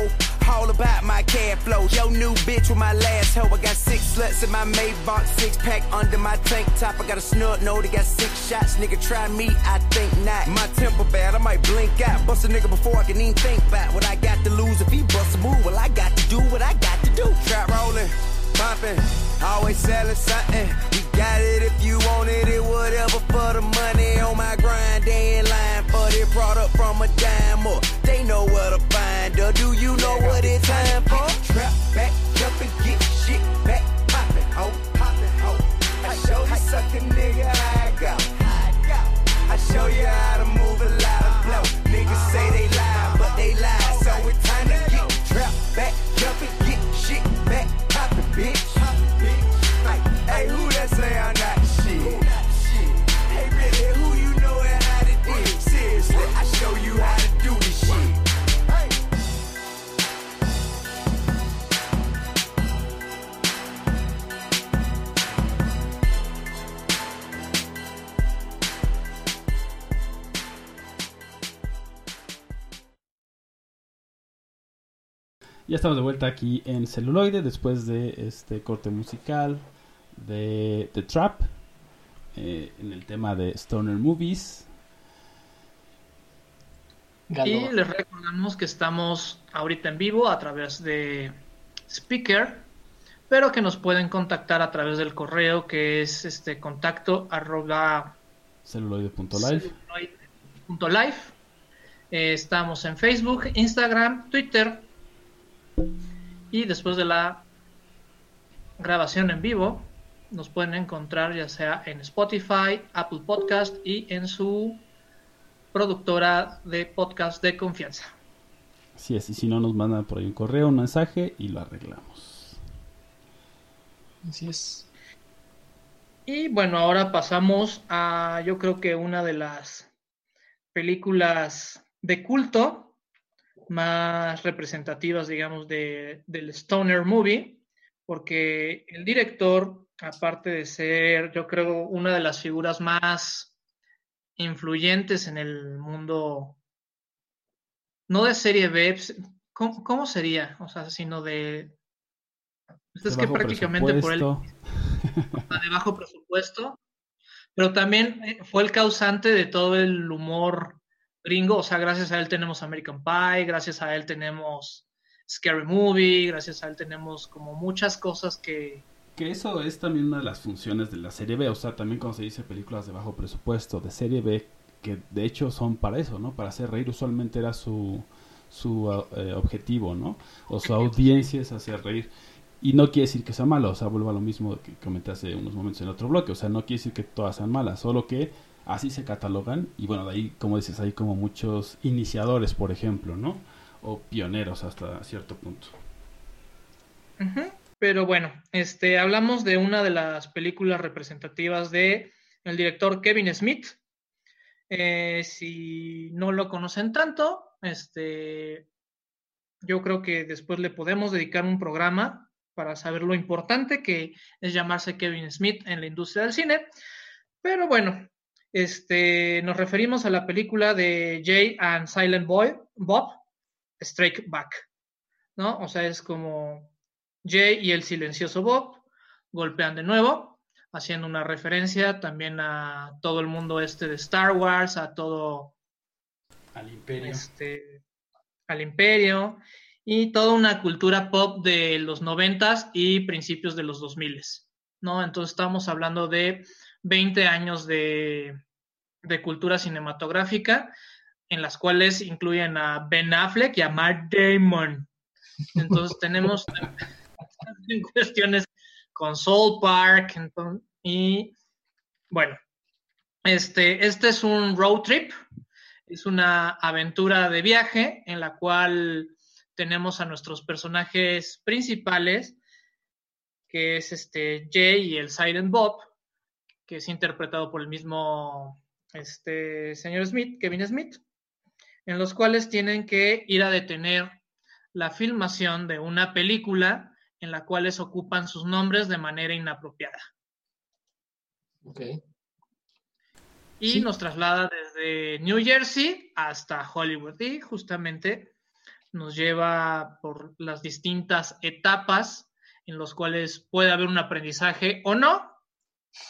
All about my cash flow. Yo, new bitch with my last hoe. I got six sluts in my Maybach, six pack under my tank top. I got a snort note, I got six shots. Nigga, try me, I think not. My temper bad, I might blink out. Bust a nigga before I can even think about what I got to lose. If he bust a move, well, I got to do what I got to do. Trap rolling, bumping, always selling something. You got it if you want it, it whatever for the money. On my grind, they in line for the product from a dime or they know where to her. Do you know what it's time for? Trap back, jump and get shit back poppin', ho, poppin', ho. I show you suck a nigga how I go. I show you how to Ya estamos de vuelta aquí en celuloide después de este corte musical de The Trap eh, en el tema de Stoner Movies. Y les recordamos que estamos ahorita en vivo a través de Speaker, pero que nos pueden contactar a través del correo que es este contacto arroba celuloide.life. Eh, estamos en Facebook, Instagram, Twitter y después de la grabación en vivo nos pueden encontrar ya sea en Spotify, Apple Podcast y en su productora de podcast de confianza. Así es, y si no nos mandan por ahí un correo, un mensaje y lo arreglamos. Así es. Y bueno, ahora pasamos a yo creo que una de las películas de culto más representativas, digamos, de, del Stoner Movie, porque el director, aparte de ser, yo creo, una de las figuras más influyentes en el mundo, no de serie B, pues, ¿cómo, sería? O sea, sino de... es que prácticamente por él... de bajo presupuesto, pero también eh, fue el causante de todo el humor gringo, o sea, gracias a él tenemos American Pie, gracias a él tenemos Scary Movie, gracias a él tenemos como muchas cosas que, que eso es también una de las funciones de la serie B, o sea, también cuando se dice películas de bajo presupuesto, de serie B, que de hecho son para eso, ¿no? Para hacer reír, usualmente era su, su eh, objetivo, ¿no? O su audiencia es hacer reír. Y no quiere decir que sea malo, o sea, vuelvo a lo mismo que comenté hace unos momentos en otro bloque, o sea, no quiere decir que todas sean malas, solo que así se catalogan y bueno, de ahí, como dices, hay como muchos iniciadores, por ejemplo, ¿no? O pioneros hasta cierto punto. Pero bueno, este, hablamos de una de las películas representativas de el director Kevin Smith. Eh, si no lo conocen tanto, este, yo creo que después le podemos dedicar un programa para saber lo importante que es llamarse Kevin Smith en la industria del cine. Pero bueno, este, nos referimos a la película de Jay and Silent Boy, Bob, Strike Back, ¿no? O sea, es como Jay y el silencioso Bob golpean de nuevo, haciendo una referencia también a todo el mundo este de Star Wars, a todo al imperio. Este, al imperio y toda una cultura pop de los noventas y principios de los dos miles, ¿no? Entonces estamos hablando de 20 años de, de cultura cinematográfica en las cuales incluyen a Ben Affleck y a Mark Damon. Entonces tenemos en cuestiones con Soul Park y bueno, este, este es un road trip, es una aventura de viaje en la cual tenemos a nuestros personajes principales, que es este Jay y el Silent Bob, que es interpretado por el mismo este señor Smith, Kevin Smith, en los cuales tienen que ir a detener la filmación de una película en la cual ocupan sus nombres de manera inapropiada. Ok. Y nos traslada desde New Jersey hasta Hollywood y justamente nos lleva por las distintas etapas en los cuales puede haber un aprendizaje o no.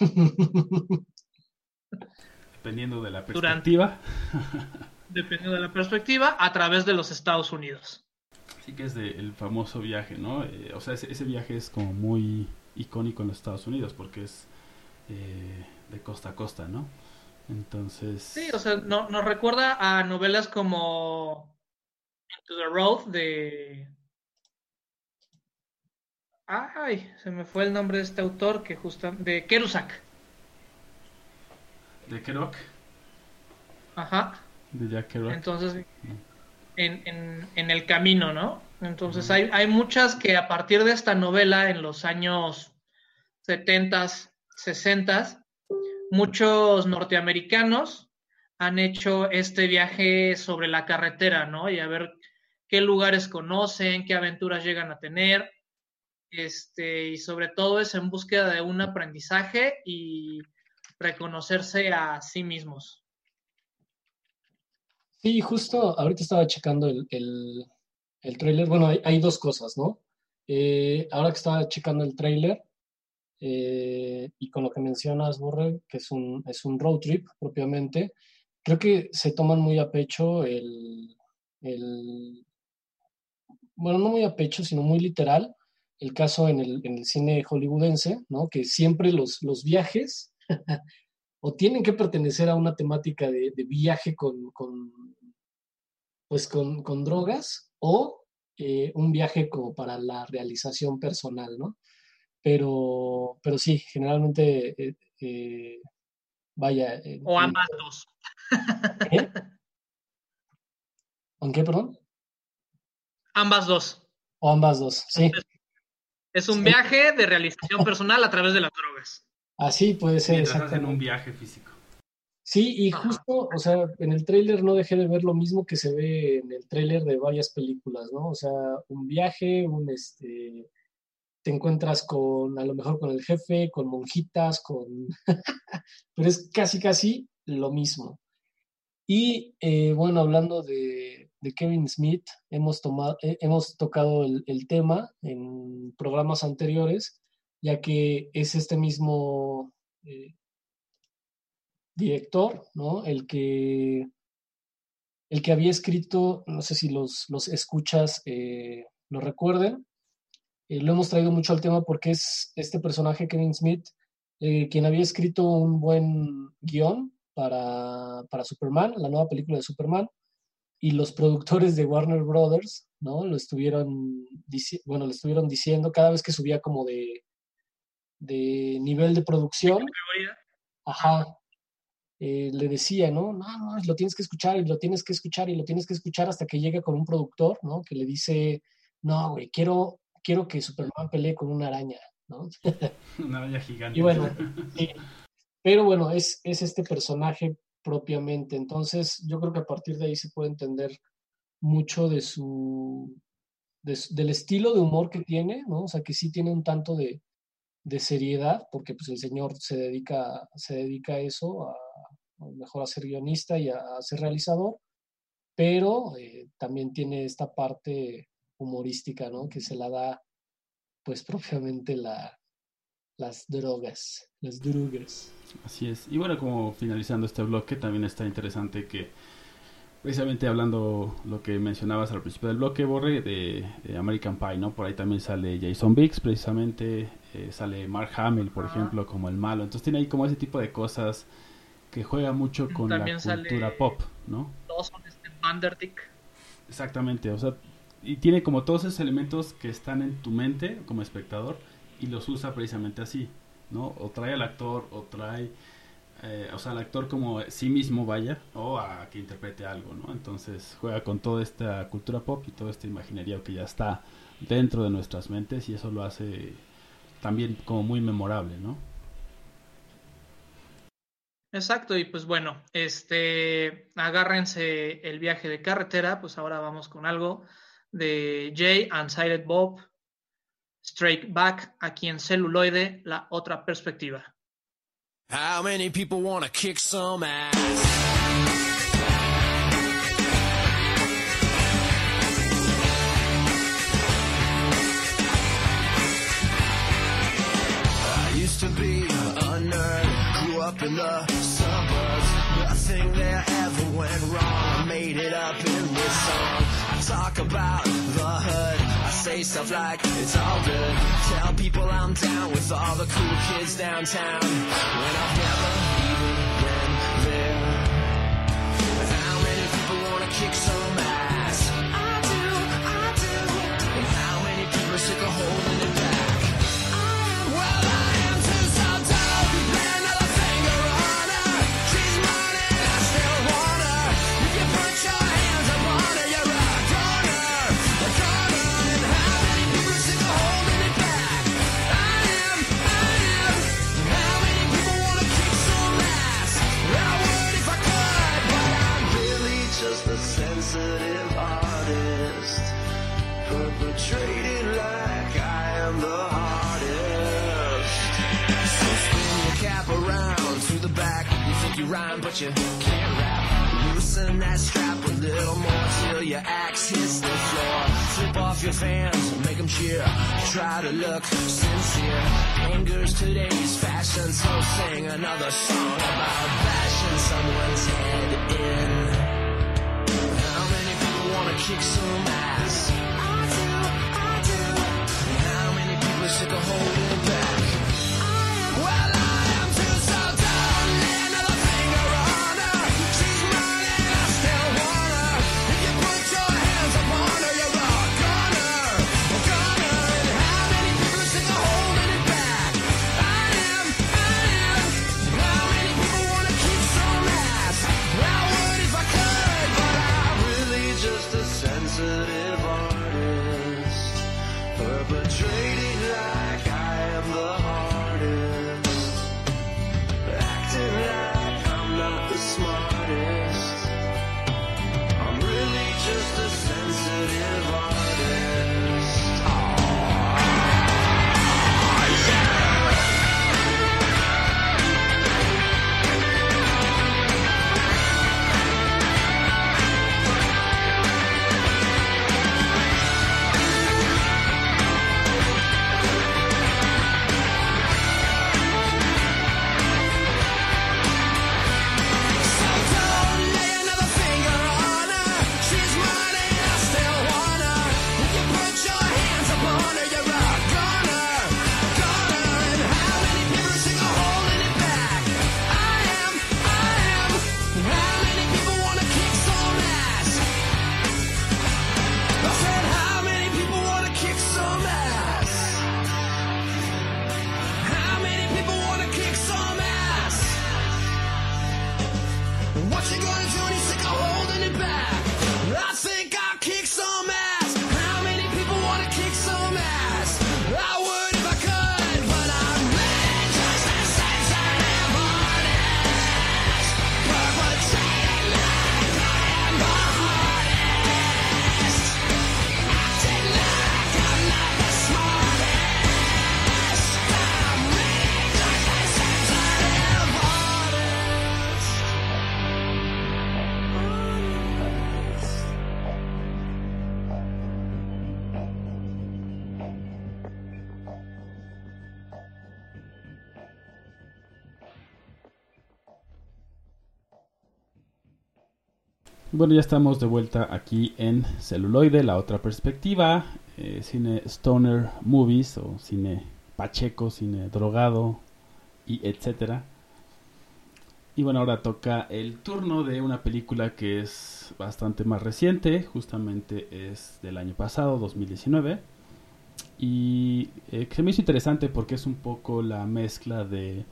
Dependiendo de la perspectiva. dependiendo de la perspectiva, a través de los Estados Unidos. Sí que es del famoso viaje, ¿no? Eh, o sea, ese, viaje es como muy icónico en los Estados Unidos porque es eh, de costa a costa, ¿no? Entonces... Sí, o sea, no, nos recuerda a novelas como Into the Road de... Ay, se me fue el nombre de este autor que justo... de Kerouac. ¿De Kerouac? Ajá. De Jack Kerouac. Entonces, en, en, el camino, ¿no? Entonces hay, hay muchas que a partir de esta novela en los años 70, 60, muchos norteamericanos han hecho este viaje sobre la carretera, ¿no? Y a ver qué lugares conocen, qué aventuras llegan a tener, este, y sobre todo es en búsqueda de un aprendizaje y reconocerse a sí mismos. Sí, justo ahorita estaba checando el, el tráiler, bueno, hay, dos cosas, ¿no? Eh, ahora que estaba checando el tráiler eh, y con lo que mencionas, Borre, que es un, es un road trip propiamente, creo que se toman muy a pecho el, el, bueno, no muy a pecho, sino muy literal, el caso en el, en el cine hollywoodense, ¿no? Que siempre los, los viajes o tienen que pertenecer a una temática de, de viaje con, con pues con, con, drogas o eh, un viaje como para la realización personal, ¿no? Pero, pero sí, generalmente, eh, eh, vaya. o ambas dos. ¿En qué, perdón? Ambas dos. O ambas dos, sí. Es un sí. viaje de realización personal a través de las drogas. Así puede ser. Mientras en un viaje físico. Sí, y justo, o sea, en el tráiler no dejé de ver lo mismo que se ve en el tráiler de varias películas, ¿no? O sea, un viaje, un este, te encuentras con, a lo mejor con el jefe, con monjitas, con, pero es casi, casi lo mismo. Y eh, bueno, hablando de, de, Kevin Smith, hemos, tomado, eh, hemos tocado el, tema en programas anteriores, ya que es este mismo eh, director, ¿no? El que, el que había escrito, no sé si los, los escuchas eh, lo recuerden, lo hemos traído mucho al tema porque es este personaje, Kevin Smith, quien había escrito un buen guion para, para, Superman, la nueva película de Superman, y los productores de Warner Brothers, ¿no? Lo estuvieron, bueno, le estuvieron diciendo cada vez que subía como de, de nivel de producción. Ajá, eh, le decía, ¿no? No, no, lo tienes que escuchar y lo tienes que escuchar y lo tienes que escuchar hasta que llega con un productor, ¿no? Que le dice, no, güey, quiero, quiero que Superman pelee con una araña, ¿no? Una araña gigante. Y bueno, sí. Pero bueno, es, es este personaje propiamente. Entonces, yo creo que a partir de ahí se puede entender mucho de su, de, del estilo de humor que tiene, ¿no? O sea, que sí tiene un tanto de, de seriedad, porque pues el señor se dedica, se dedica a eso, a, mejor a ser guionista y a, a ser realizador, pero eh, también tiene esta parte humorística, ¿no? Que se la da, pues propiamente la, las drogas, las drogas. Así es. Y bueno, como finalizando este bloque, también está interesante que precisamente hablando lo que mencionabas al principio del bloque, Borre, de, de American Pie, ¿no? Por ahí también sale Jason Biggs, precisamente, eh, sale Mark Hamill, por ejemplo, como el malo. Entonces tiene ahí como ese tipo de cosas que juega mucho con también la cultura pop, ¿no? Dawson, este Vanderdick. Exactamente, o sea, y tiene como todos esos elementos que están en tu mente como espectador y los usa precisamente así, ¿no? O trae al actor, o trae eh, o sea, al actor como sí mismo vaya, o a que interprete algo, ¿no? Entonces juega con toda esta cultura pop y toda esta imaginería que ya está dentro de nuestras mentes y eso lo hace también como muy memorable, ¿no? Exacto, y pues bueno, este, agárrense el viaje de carretera, pues ahora vamos con algo de Jay Unsighted Bob, Straight Back, aquí en celuloide, la otra perspectiva. How many people wanna kick some ass? I used to be a nerd, grew up in the suburbs. Nothing there ever went wrong. I made it up in this song. I talk about the hood. Say stuff like it's all good. Tell people I'm down with all the cool kids downtown. When I've never even been there. How many people wanna kick some ass? I do, I do. And how many people are sick of holding it back? You rhyme, but you can't rap. Loosen that strap a little more till your axe hits the floor. Tip off your fans make them cheer. Try to look sincere. Anger's today's fashion, so sing another song about bashing someone's head in. How many people wanna kick some ass? I do, I do. How many people sick of holding back? Bueno, ya estamos de vuelta aquí en Celuloide, la otra perspectiva, eh, cine stoner movies o cine pacheco, cine drogado y etcétera. Y bueno, ahora toca el turno de una película que es bastante más reciente, justamente es del año pasado, 2019. Y eh, que se me hizo interesante porque es un poco la mezcla de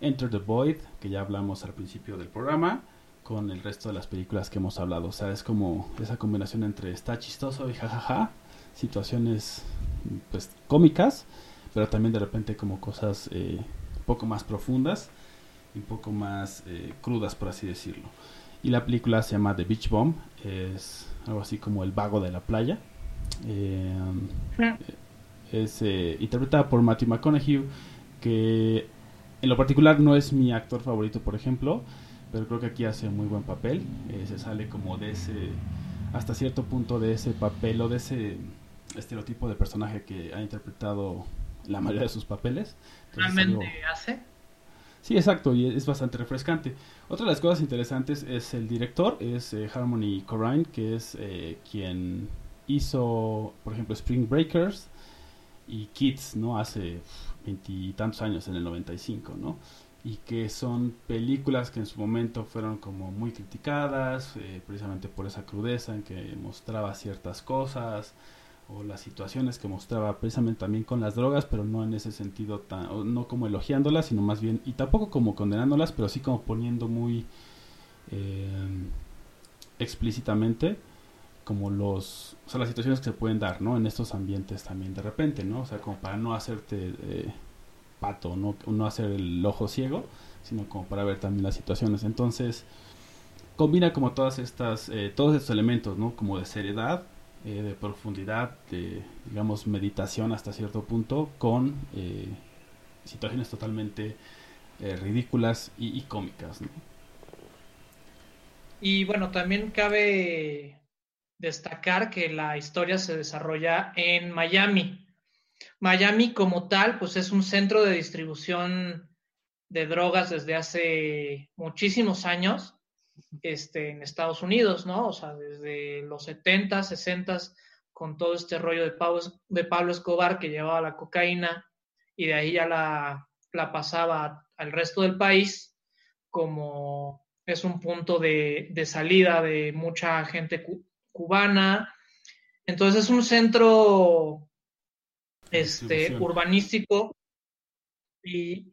Enter the Void, que ya hablamos al principio del programa, con el resto de las películas que hemos hablado. O sea, es como esa combinación entre está chistoso y jajaja, situaciones pues cómicas, pero también de repente como cosas eh, un poco más profundas y un poco más eh, crudas, por así decirlo. Y la película se llama The Beach Bomb, es algo así como el vago de la playa. Eh, es eh, interpretada por Matthew McConaughey, que en lo particular no es mi actor favorito, por ejemplo, pero creo que aquí hace muy buen papel. Eh, se sale como de ese, hasta cierto punto de ese papel o de ese estereotipo de personaje que ha interpretado la mayoría de sus papeles. Entonces, realmente algo- hace. Sí, exacto, y es bastante refrescante. Otra de las cosas interesantes es el director, es eh, Harmony Korine, que es eh, quien hizo, por ejemplo, Spring Breakers y Kids, ¿no? Hace veintitantos años, en el 95, ¿no? Y que son películas que en su momento fueron como muy criticadas, eh, precisamente por esa crudeza en que mostraba ciertas cosas, o las situaciones que mostraba precisamente también con las drogas, pero no en ese sentido tan, no como elogiándolas, sino más bien, y tampoco como condenándolas, pero sí como poniendo muy eh, explícitamente como los, o sea, las situaciones que se pueden dar, ¿no? En estos ambientes también de repente, ¿no? O sea, como para no hacerte eh, no, hacer el ojo ciego, sino como para ver también las situaciones. Entonces, combina como todas estas, eh, todos estos elementos, ¿no? Como de seriedad, eh, de profundidad, de, digamos, meditación hasta cierto punto, con eh, situaciones totalmente ridículas y, cómicas. Y bueno, también cabe destacar que la historia se desarrolla en Miami. Miami como tal, pues es un centro de distribución de drogas desde hace muchísimos años este, en Estados Unidos, ¿no? O sea, desde los 70, 60, con todo este rollo de Pablo, de Pablo Escobar que llevaba la cocaína y de ahí ya la, la pasaba al resto del país, como es un punto de, de salida de mucha gente cubana. Entonces es un centro este, urbanístico y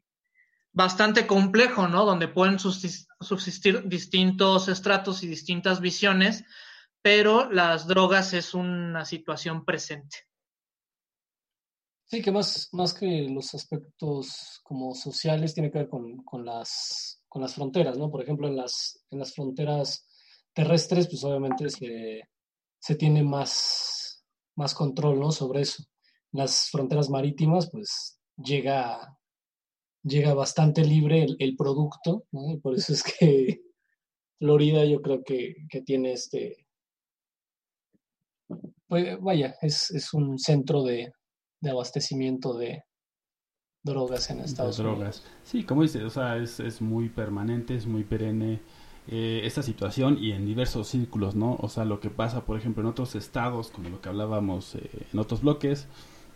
bastante complejo, ¿no? Donde pueden subsistir distintos estratos y distintas visiones, pero las drogas es una situación presente. Sí, que más, más que los aspectos como sociales tiene que ver con, con, las, con las fronteras, ¿no? Por ejemplo, en las, en las fronteras terrestres, pues obviamente se, se tiene más, más control, ¿no? Sobre eso. Las fronteras marítimas, pues llega, llega bastante libre el, producto, ¿no? Y por eso es que Florida yo creo que, que tiene este, pues vaya, es, es un centro de, de abastecimiento de drogas en Estados de drogas. Sí, como dices, o sea, es, es muy permanente, es muy perenne eh, esta situación y en diversos círculos, ¿no? O sea, lo que pasa, por ejemplo, en otros estados, como lo que hablábamos eh, en otros bloques,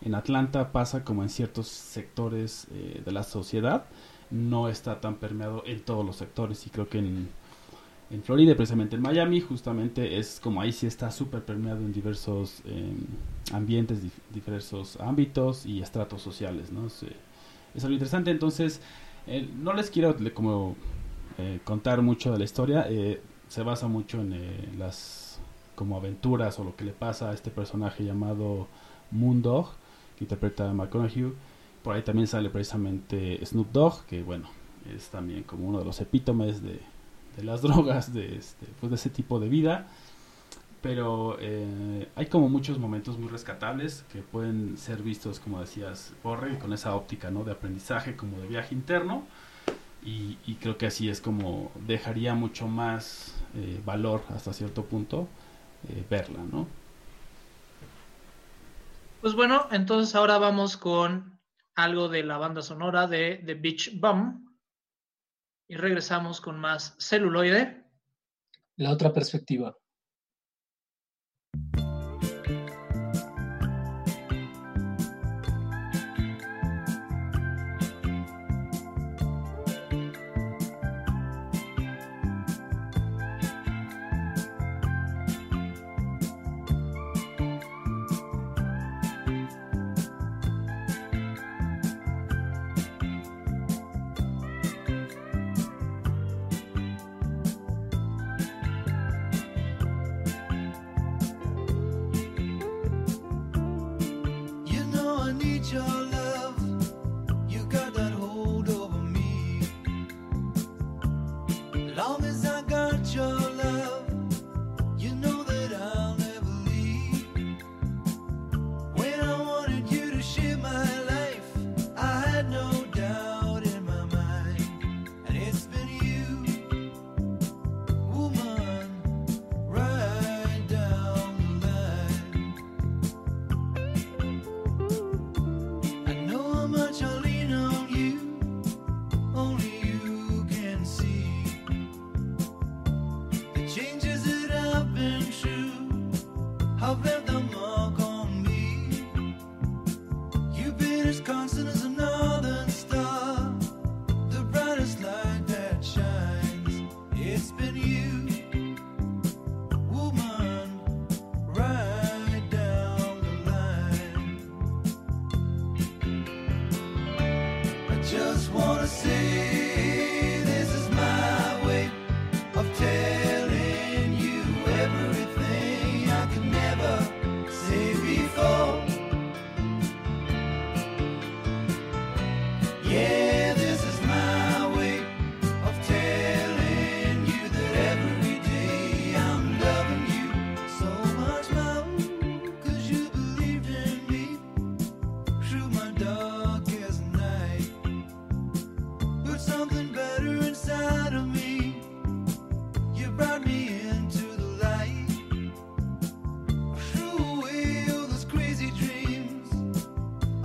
en Atlanta pasa como en ciertos sectores eh, de la sociedad, no está tan permeado en todos los sectores y creo que en en Florida, precisamente en Miami, justamente es como ahí sí está súper permeado en diversos em, ambientes, diversos ámbitos y estratos sociales, ¿no? Es, es algo interesante, entonces eh, no les quiero como eh, contar mucho de la historia, eh, se basa mucho en las como aventuras o lo que le pasa a este personaje llamado Moondog, interpreta a McConaughey, por ahí también sale precisamente Snoop Dogg, que bueno, es también como uno de los epítomes de de las drogas, de, este, pues de ese tipo de vida. Pero eh, hay como muchos momentos muy rescatables que pueden ser vistos, como decías, Borre, con esa óptica ¿no? de aprendizaje, como de viaje interno. Y, creo que así es como dejaría mucho más eh, valor hasta cierto punto eh, verla, ¿no? Pues bueno, entonces ahora vamos con algo de la banda sonora de The Beach Bum, y regresamos con más celuloide. La otra perspectiva.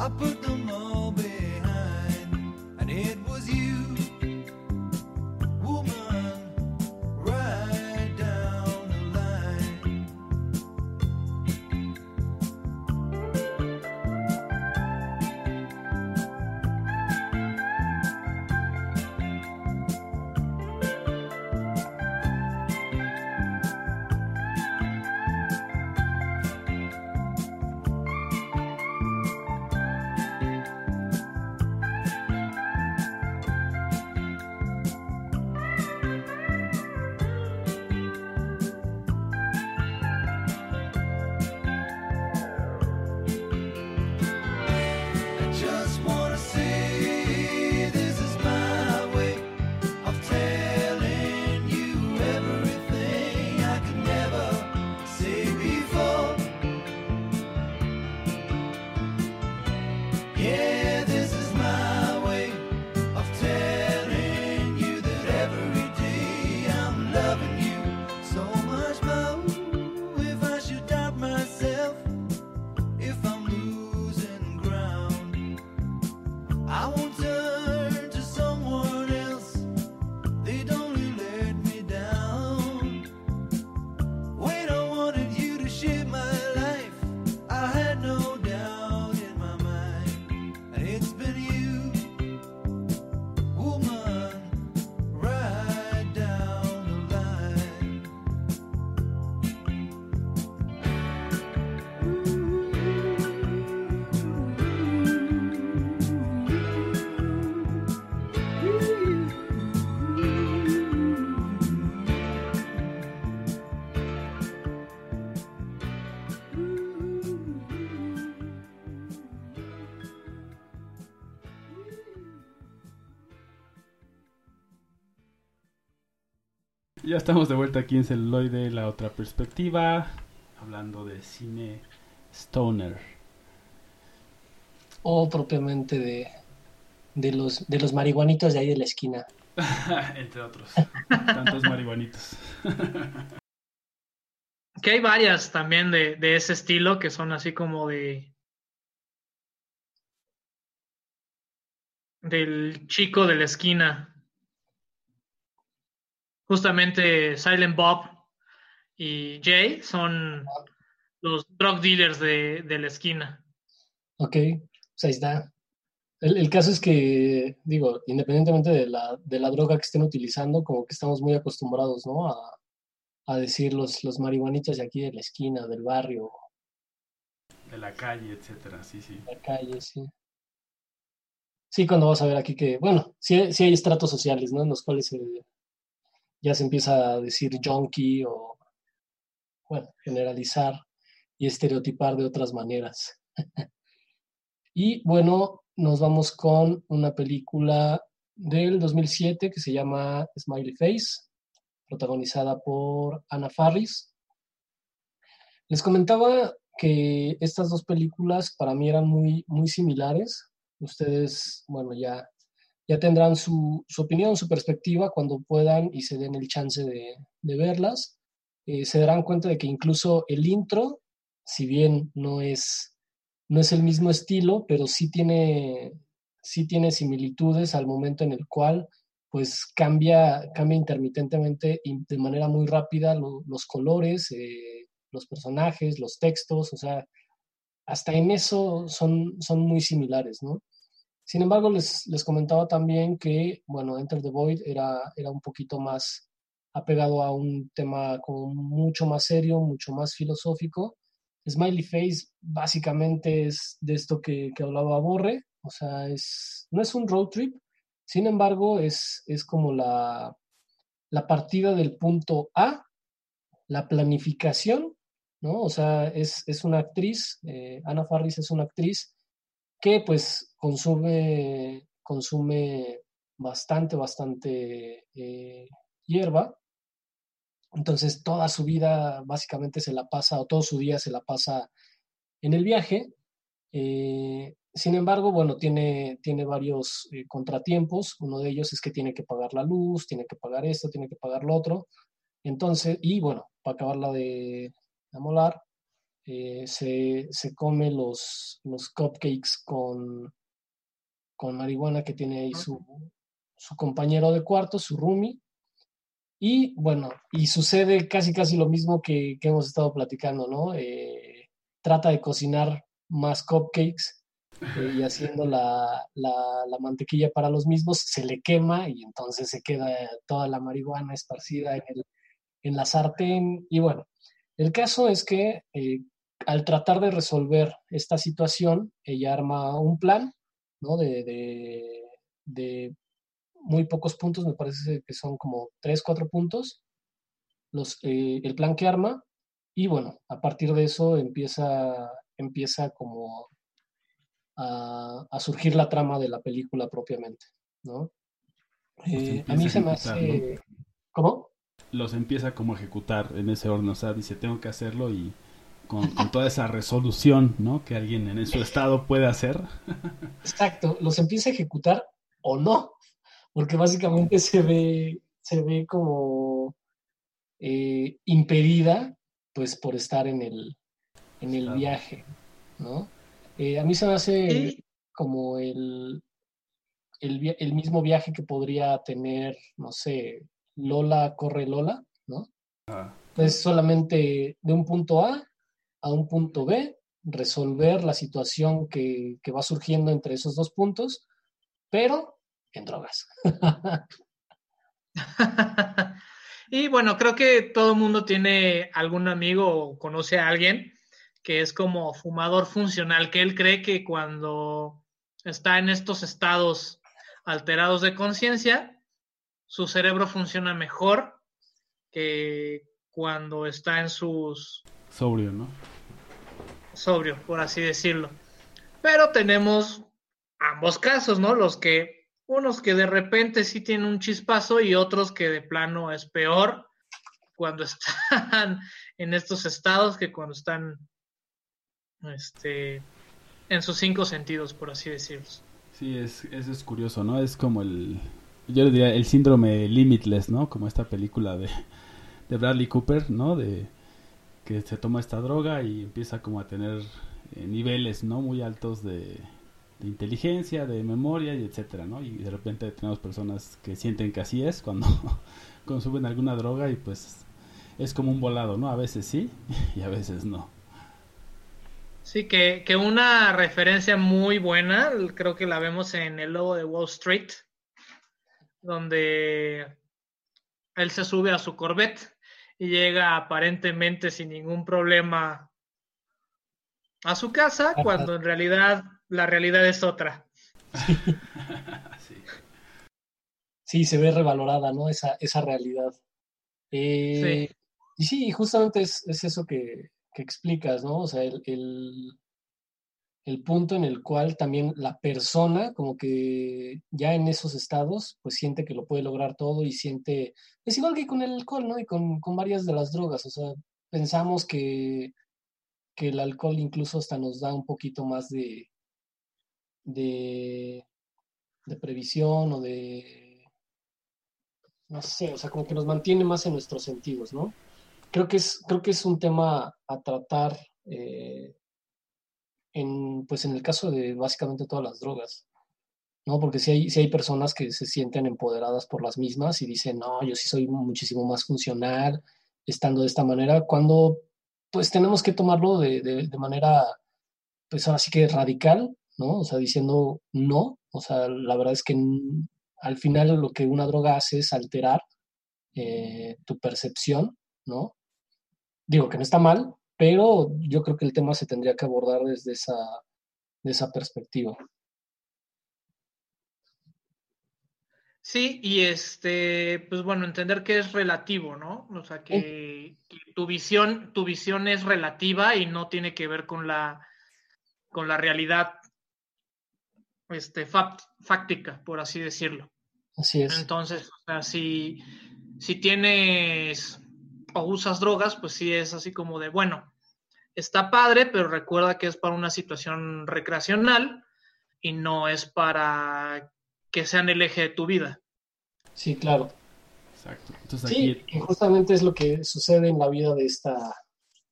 I put Ya estamos de vuelta aquí en Celuloide, la otra perspectiva, hablando de cine stoner. O propiamente de, de, los, de los marihuanitos de ahí de la esquina. Entre otros, tantos marihuanitos. Que hay varias también de, de ese estilo que son así como de. del chico de la esquina. Justamente Silent Bob y Jay son los drug dealers de, de la esquina. Ok, pues ahí está. El, el caso es que, digo, independientemente de la, de la droga que estén utilizando, como que estamos muy acostumbrados, ¿no? A, a decir los, los marihuanitos de aquí de la esquina, del barrio, De la calle, etcétera, sí, sí. de la calle, sí. Sí, cuando vas a ver aquí que, bueno, sí, sí hay estratos sociales, ¿no? En los cuales eh, ya se empieza a decir junkie o, bueno, generalizar y estereotipar de otras maneras. y bueno, nos vamos con una película del 2007 que se llama Smiley Face, protagonizada por Anna Faris. Les comentaba que estas dos películas para mí eran muy, muy similares. Ustedes, bueno, ya, ya tendrán su, su opinión, su perspectiva cuando puedan y se den el chance de, de verlas. Eh, se darán cuenta de que incluso el intro, si bien no es, no es el mismo estilo, pero sí tiene, sí tiene similitudes al momento en el cual pues cambia, cambia intermitentemente y de manera muy rápida lo- los colores, eh, los personajes, los textos, o sea, hasta en eso son, son muy similares, ¿no? Sin embargo, les, les comentaba también que, bueno, Enter the Void era, era un poquito más apegado a un tema como mucho más serio, mucho más filosófico. Smiley Face básicamente es de esto que, que hablaba Borre, o sea, es, no es un road trip, sin embargo, es, es como la, la partida del punto A, la planificación, ¿no? O sea, es, es una actriz, eh, Ana Farris es una actriz que pues consume, consume bastante, bastante eh, hierba. Entonces toda su vida básicamente se la pasa, o todo su día se la pasa en el viaje. Eh, sin embargo, bueno, tiene, tiene varios eh, contratiempos. Uno de ellos es que tiene que pagar la luz, tiene que pagar esto, tiene que pagar lo otro. Entonces, y bueno, para acabarla de amolar, eh, se, se come los, los cupcakes con, con marihuana que tiene ahí su, su compañero de cuarto, su roomie. Y bueno, y sucede casi casi lo mismo que, que hemos estado platicando, ¿no? Eh, trata de cocinar más cupcakes eh, y haciendo la, la- la mantequilla para los mismos, se le quema y entonces se queda toda la marihuana esparcida en, el- en la sartén. Y bueno, el caso es que eh, al tratar de resolver esta situación, ella arma un plan, ¿no? De, de, de muy pocos puntos, me parece que son como tres, cuatro puntos, los, eh, el plan que arma, y bueno, a partir de eso empieza, empieza como a, a surgir la trama de la película propiamente, ¿no? Eh, a mí se me hace... ¿Cómo? Los empieza como a ejecutar en ese orden, o sea, dice, tengo que hacerlo y con, con toda esa resolución, ¿no? Que alguien en su estado puede hacer. Exacto, los empieza a ejecutar o no, porque básicamente se ve, se ve como eh, impedida, pues por estar en el, en el Claro. viaje, ¿no? Eh, a mí se me hace como el, el, mismo viaje que podría tener, no sé, Lola corre Lola, ¿no? Ah, Es solamente de un punto A a un punto B, resolver la situación que, que va surgiendo entre esos dos puntos, pero en drogas. y bueno, creo que todo el mundo tiene algún amigo o conoce a alguien que es como fumador funcional, que él cree que cuando está en estos estados alterados de conciencia, su cerebro funciona mejor que cuando está en sus sobrio, ¿no? sobrio, por así decirlo. Pero tenemos ambos casos, ¿no? Los que, unos que de repente sí tienen un chispazo y otros que de plano es peor cuando están en estos estados que cuando están este, en sus cinco sentidos, por así decirlo. Sí, es, eso es curioso, ¿no? Es como el, yo le diría el síndrome Limitless, ¿no? Como esta película de, de Bradley Cooper, ¿no? De que se toma esta droga y empieza como a tener eh, niveles, ¿no? Muy altos de, inteligencia, de memoria y etcétera, ¿no? Y de repente tenemos personas que sienten que así es cuando consumen alguna droga y pues es como un volado, ¿no? A veces sí y a veces no. Sí, que, que una referencia muy buena, creo que la vemos en el logo de Wall Street, donde él se sube a su Corvette y llega aparentemente sin ningún problema a su casa, Ajá. cuando en realidad la realidad es otra. Sí, se ve revalorada, ¿no? Esa, esa realidad. Eh, Y sí, justamente es, es eso que, que explicas, ¿no? O sea, el, el, el punto en el cual también la persona, como que ya en esos estados, pues siente que lo puede lograr todo y siente, es igual que con el alcohol, ¿no? Y con, con varias de las drogas, o sea, pensamos que, que el alcohol incluso hasta nos da un poquito más de, de, de previsión o de, no sé, o sea, como que nos mantiene más en nuestros sentidos, ¿no? Creo que es, creo que es un tema a tratar eh, en, pues en el caso de básicamente todas las drogas, ¿no? Porque si hay, si hay personas que se sienten empoderadas por las mismas y dicen, no, yo sí soy muchísimo más funcional estando de esta manera, cuando pues tenemos que tomarlo de, de, manera, pues ahora sí que radical, ¿no? O sea, diciendo no, o sea, la verdad es que al final lo que una droga hace es alterar eh, tu percepción, ¿no? Digo que no está mal, pero yo creo que el tema se tendría que abordar desde esa, de esa perspectiva. Sí, y este, pues bueno, entender que es relativo, ¿no? O sea, que, que tu visión, tu visión es relativa y no tiene que ver con la, con la realidad, este, fact- fáctica, por así decirlo. Así es. Entonces, o sea, si, si tienes o usas drogas, pues sí es así como de, bueno, está padre, pero recuerda que es para una situación recreacional y no es para que sean el eje de tu vida. Sí, claro. Exacto. Entonces Sí, aquí y justamente es lo que sucede en la vida de esta,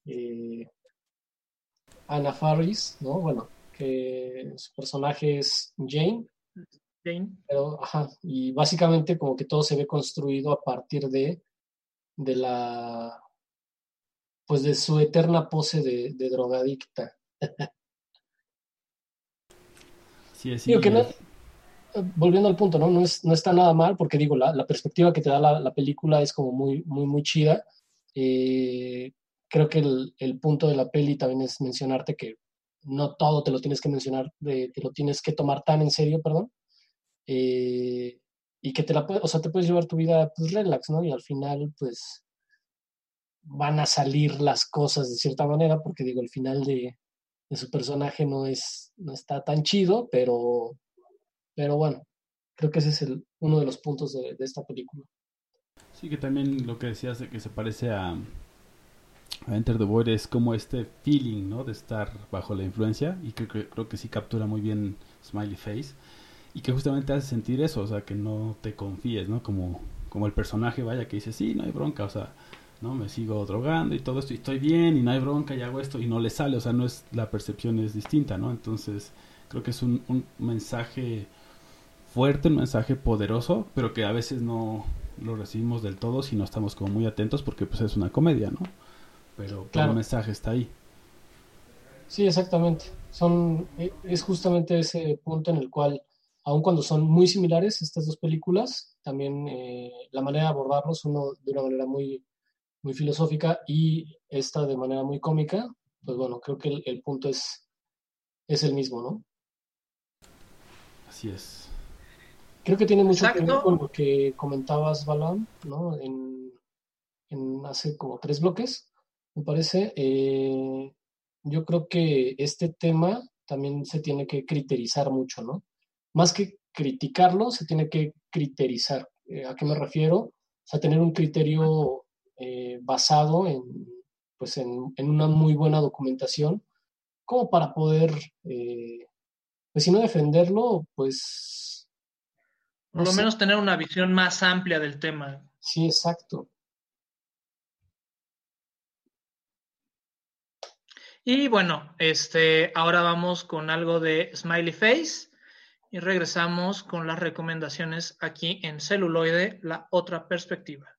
eh, Anna Faris, ¿no? Bueno, que su personaje es Jane. Jane. Pero, ajá, y básicamente como que todo se ve construido a partir de, de la, pues de su eterna pose de, de drogadicta. Sí, es, Digo sí, que no- es- volviendo al punto, ¿no? No, es- no está nada mal, porque digo, la, la perspectiva que te da la, la película es como muy, muy, muy chida. Eh, creo que el, el punto de la peli también es mencionarte que no todo te lo tienes que mencionar, de- te lo tienes que tomar tan en serio, perdón. Eh, y que te la puedes, o sea, te puedes llevar tu vida pues relax, ¿no? Y al final, pues van a salir las cosas de cierta manera, porque digo, el final de, de su personaje no es, no está tan chido, pero pero bueno, creo que ese es el, uno de los puntos de, esta película. Sí, que también lo que decías de que se parece a, a Enter the Void es como este feeling, ¿no? De estar bajo la influencia y creo que, creo que sí captura muy bien Smiley Face y que justamente hace sentir eso, o sea, que no te confíes, ¿no? Como, como el personaje vaya que dice, sí, no hay bronca, o sea, no me sigo drogando y todo esto y estoy bien y no hay bronca y hago esto y no le sale, o sea, no es la percepción es distinta, ¿no? Entonces, creo que es un, un mensaje fuerte, un mensaje poderoso, pero que a veces no lo recibimos del todo si no estamos como muy atentos porque pues es una comedia, ¿no? Pero, Claro. el mensaje está ahí. Sí, exactamente. Son, e- es justamente ese punto en el cual, aun cuando son muy similares estas dos películas, también eh, la manera de abordarlos, uno de una manera muy, muy filosófica y esta de manera muy cómica, pues bueno, creo que el, el punto es, es el mismo, ¿no? Así es. Creo que tiene mucho que ver con lo que comentabas, Balam, ¿no? En, en hace como tres bloques, me parece. Eh, yo creo que este tema también se tiene que criterizar mucho, ¿no? Más que criticarlo, se tiene que criterizar. Eh, ¿A qué me refiero? O sea, tener un criterio eh, basado en, pues en, en una muy buena documentación, como para poder, eh, pues si no defenderlo, pues Por lo menos tener una visión más amplia del tema. Sí, exacto. Y bueno, este, ahora vamos con algo de Smiley Face y regresamos con las recomendaciones aquí en celuloide, la otra perspectiva.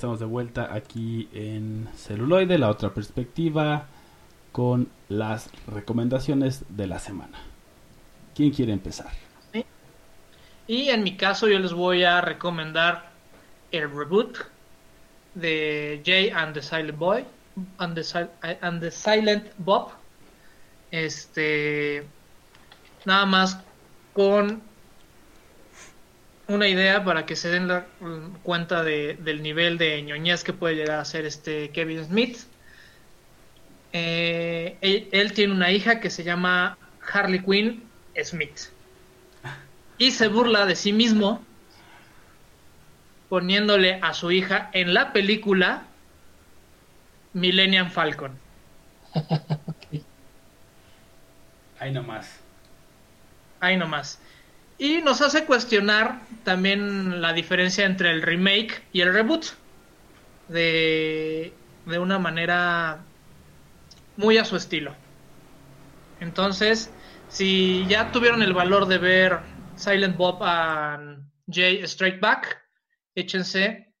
Estamos de vuelta aquí en celuloide, la otra perspectiva, con las recomendaciones de la semana. ¿Quién quiere empezar? Y en mi caso yo les voy a recomendar el reboot de Jay and the Silent Boy and the, and the Silent Bob. Este nada más con una idea para que se den la, mm, cuenta de- del nivel de ñoñez que puede llegar a ser este Kevin Smith. Eh, él, él tiene una hija que se llama Harley Quinn Smith y se burla de sí mismo poniéndole a su hija en la película Millennium Falcon. Ahí nomás. Ahí nomás. Y nos hace cuestionar también la diferencia entre el remake y el reboot. De, de una manera muy a su estilo. Entonces, si ya tuvieron el valor de ver Silent Bob and Jay Straight Back, échense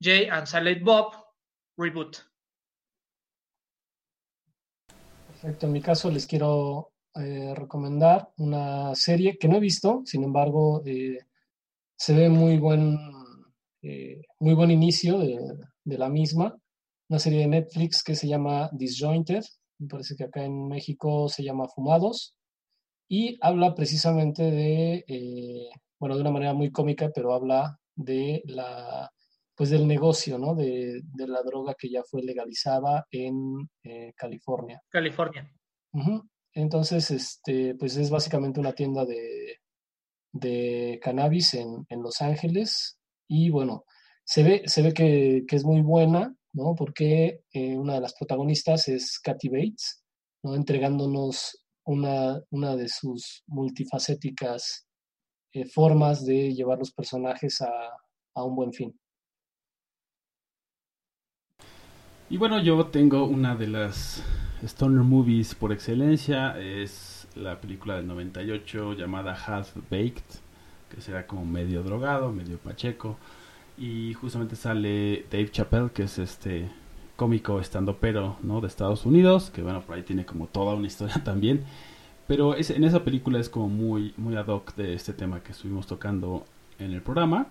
Jay and Silent Bob Reboot. Perfecto, en mi caso les quiero eh, recomendar una serie que no he visto, sin embargo, eh, se ve muy buen, eh, muy buen inicio de, de la misma. Una serie de Netflix que se llama Disjointed, me parece que acá en México se llama Fumados, y habla precisamente de, eh, bueno, de una manera muy cómica, pero habla de la, pues del negocio, ¿no? De, de la droga que ya fue legalizada en eh, California. California. Ujú. Entonces, este, pues es básicamente una tienda de, de cannabis en, en Los Ángeles. Y bueno, se ve, se ve que, que es muy buena, ¿no? Porque eh, una de las protagonistas es Kathy Bates, ¿no? Entregándonos una, una de sus multifacéticas eh, formas de llevar los personajes a, a un buen fin. Y bueno, yo tengo una de las Stoner Movies por excelencia. Es la película del 98 llamada Half Baked, que será como medio drogado, medio pacheco. Y justamente sale Dave Chappelle, que es este cómico estandopero ¿no? de Estados Unidos, que bueno, por ahí tiene como toda una historia también. Pero es, en esa película es como muy, muy ad hoc de este tema que estuvimos tocando en el programa.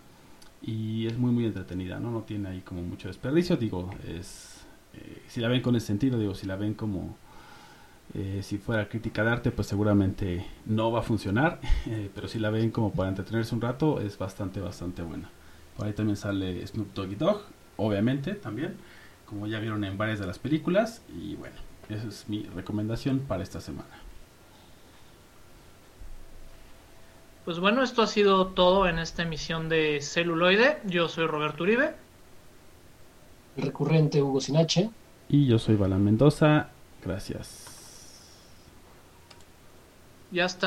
Y es muy, muy entretenida, ¿no? No tiene ahí como mucho desperdicio. Digo, es eh, si la ven con ese sentido, digo, si la ven como eh, si fuera crítica de arte, pues seguramente no va a funcionar, eh, pero si la ven como para entretenerse un rato, es bastante, bastante buena. Por ahí también sale Snoop Doggy Dogg, obviamente también, como ya vieron en varias de las películas, y bueno, esa es mi recomendación para esta semana. Pues bueno, esto ha sido todo en esta emisión de Celuloide. Yo soy Roberto Uribe. El recurrente Hugo Sinache. Y yo soy Balan Mendoza, gracias. Ya está.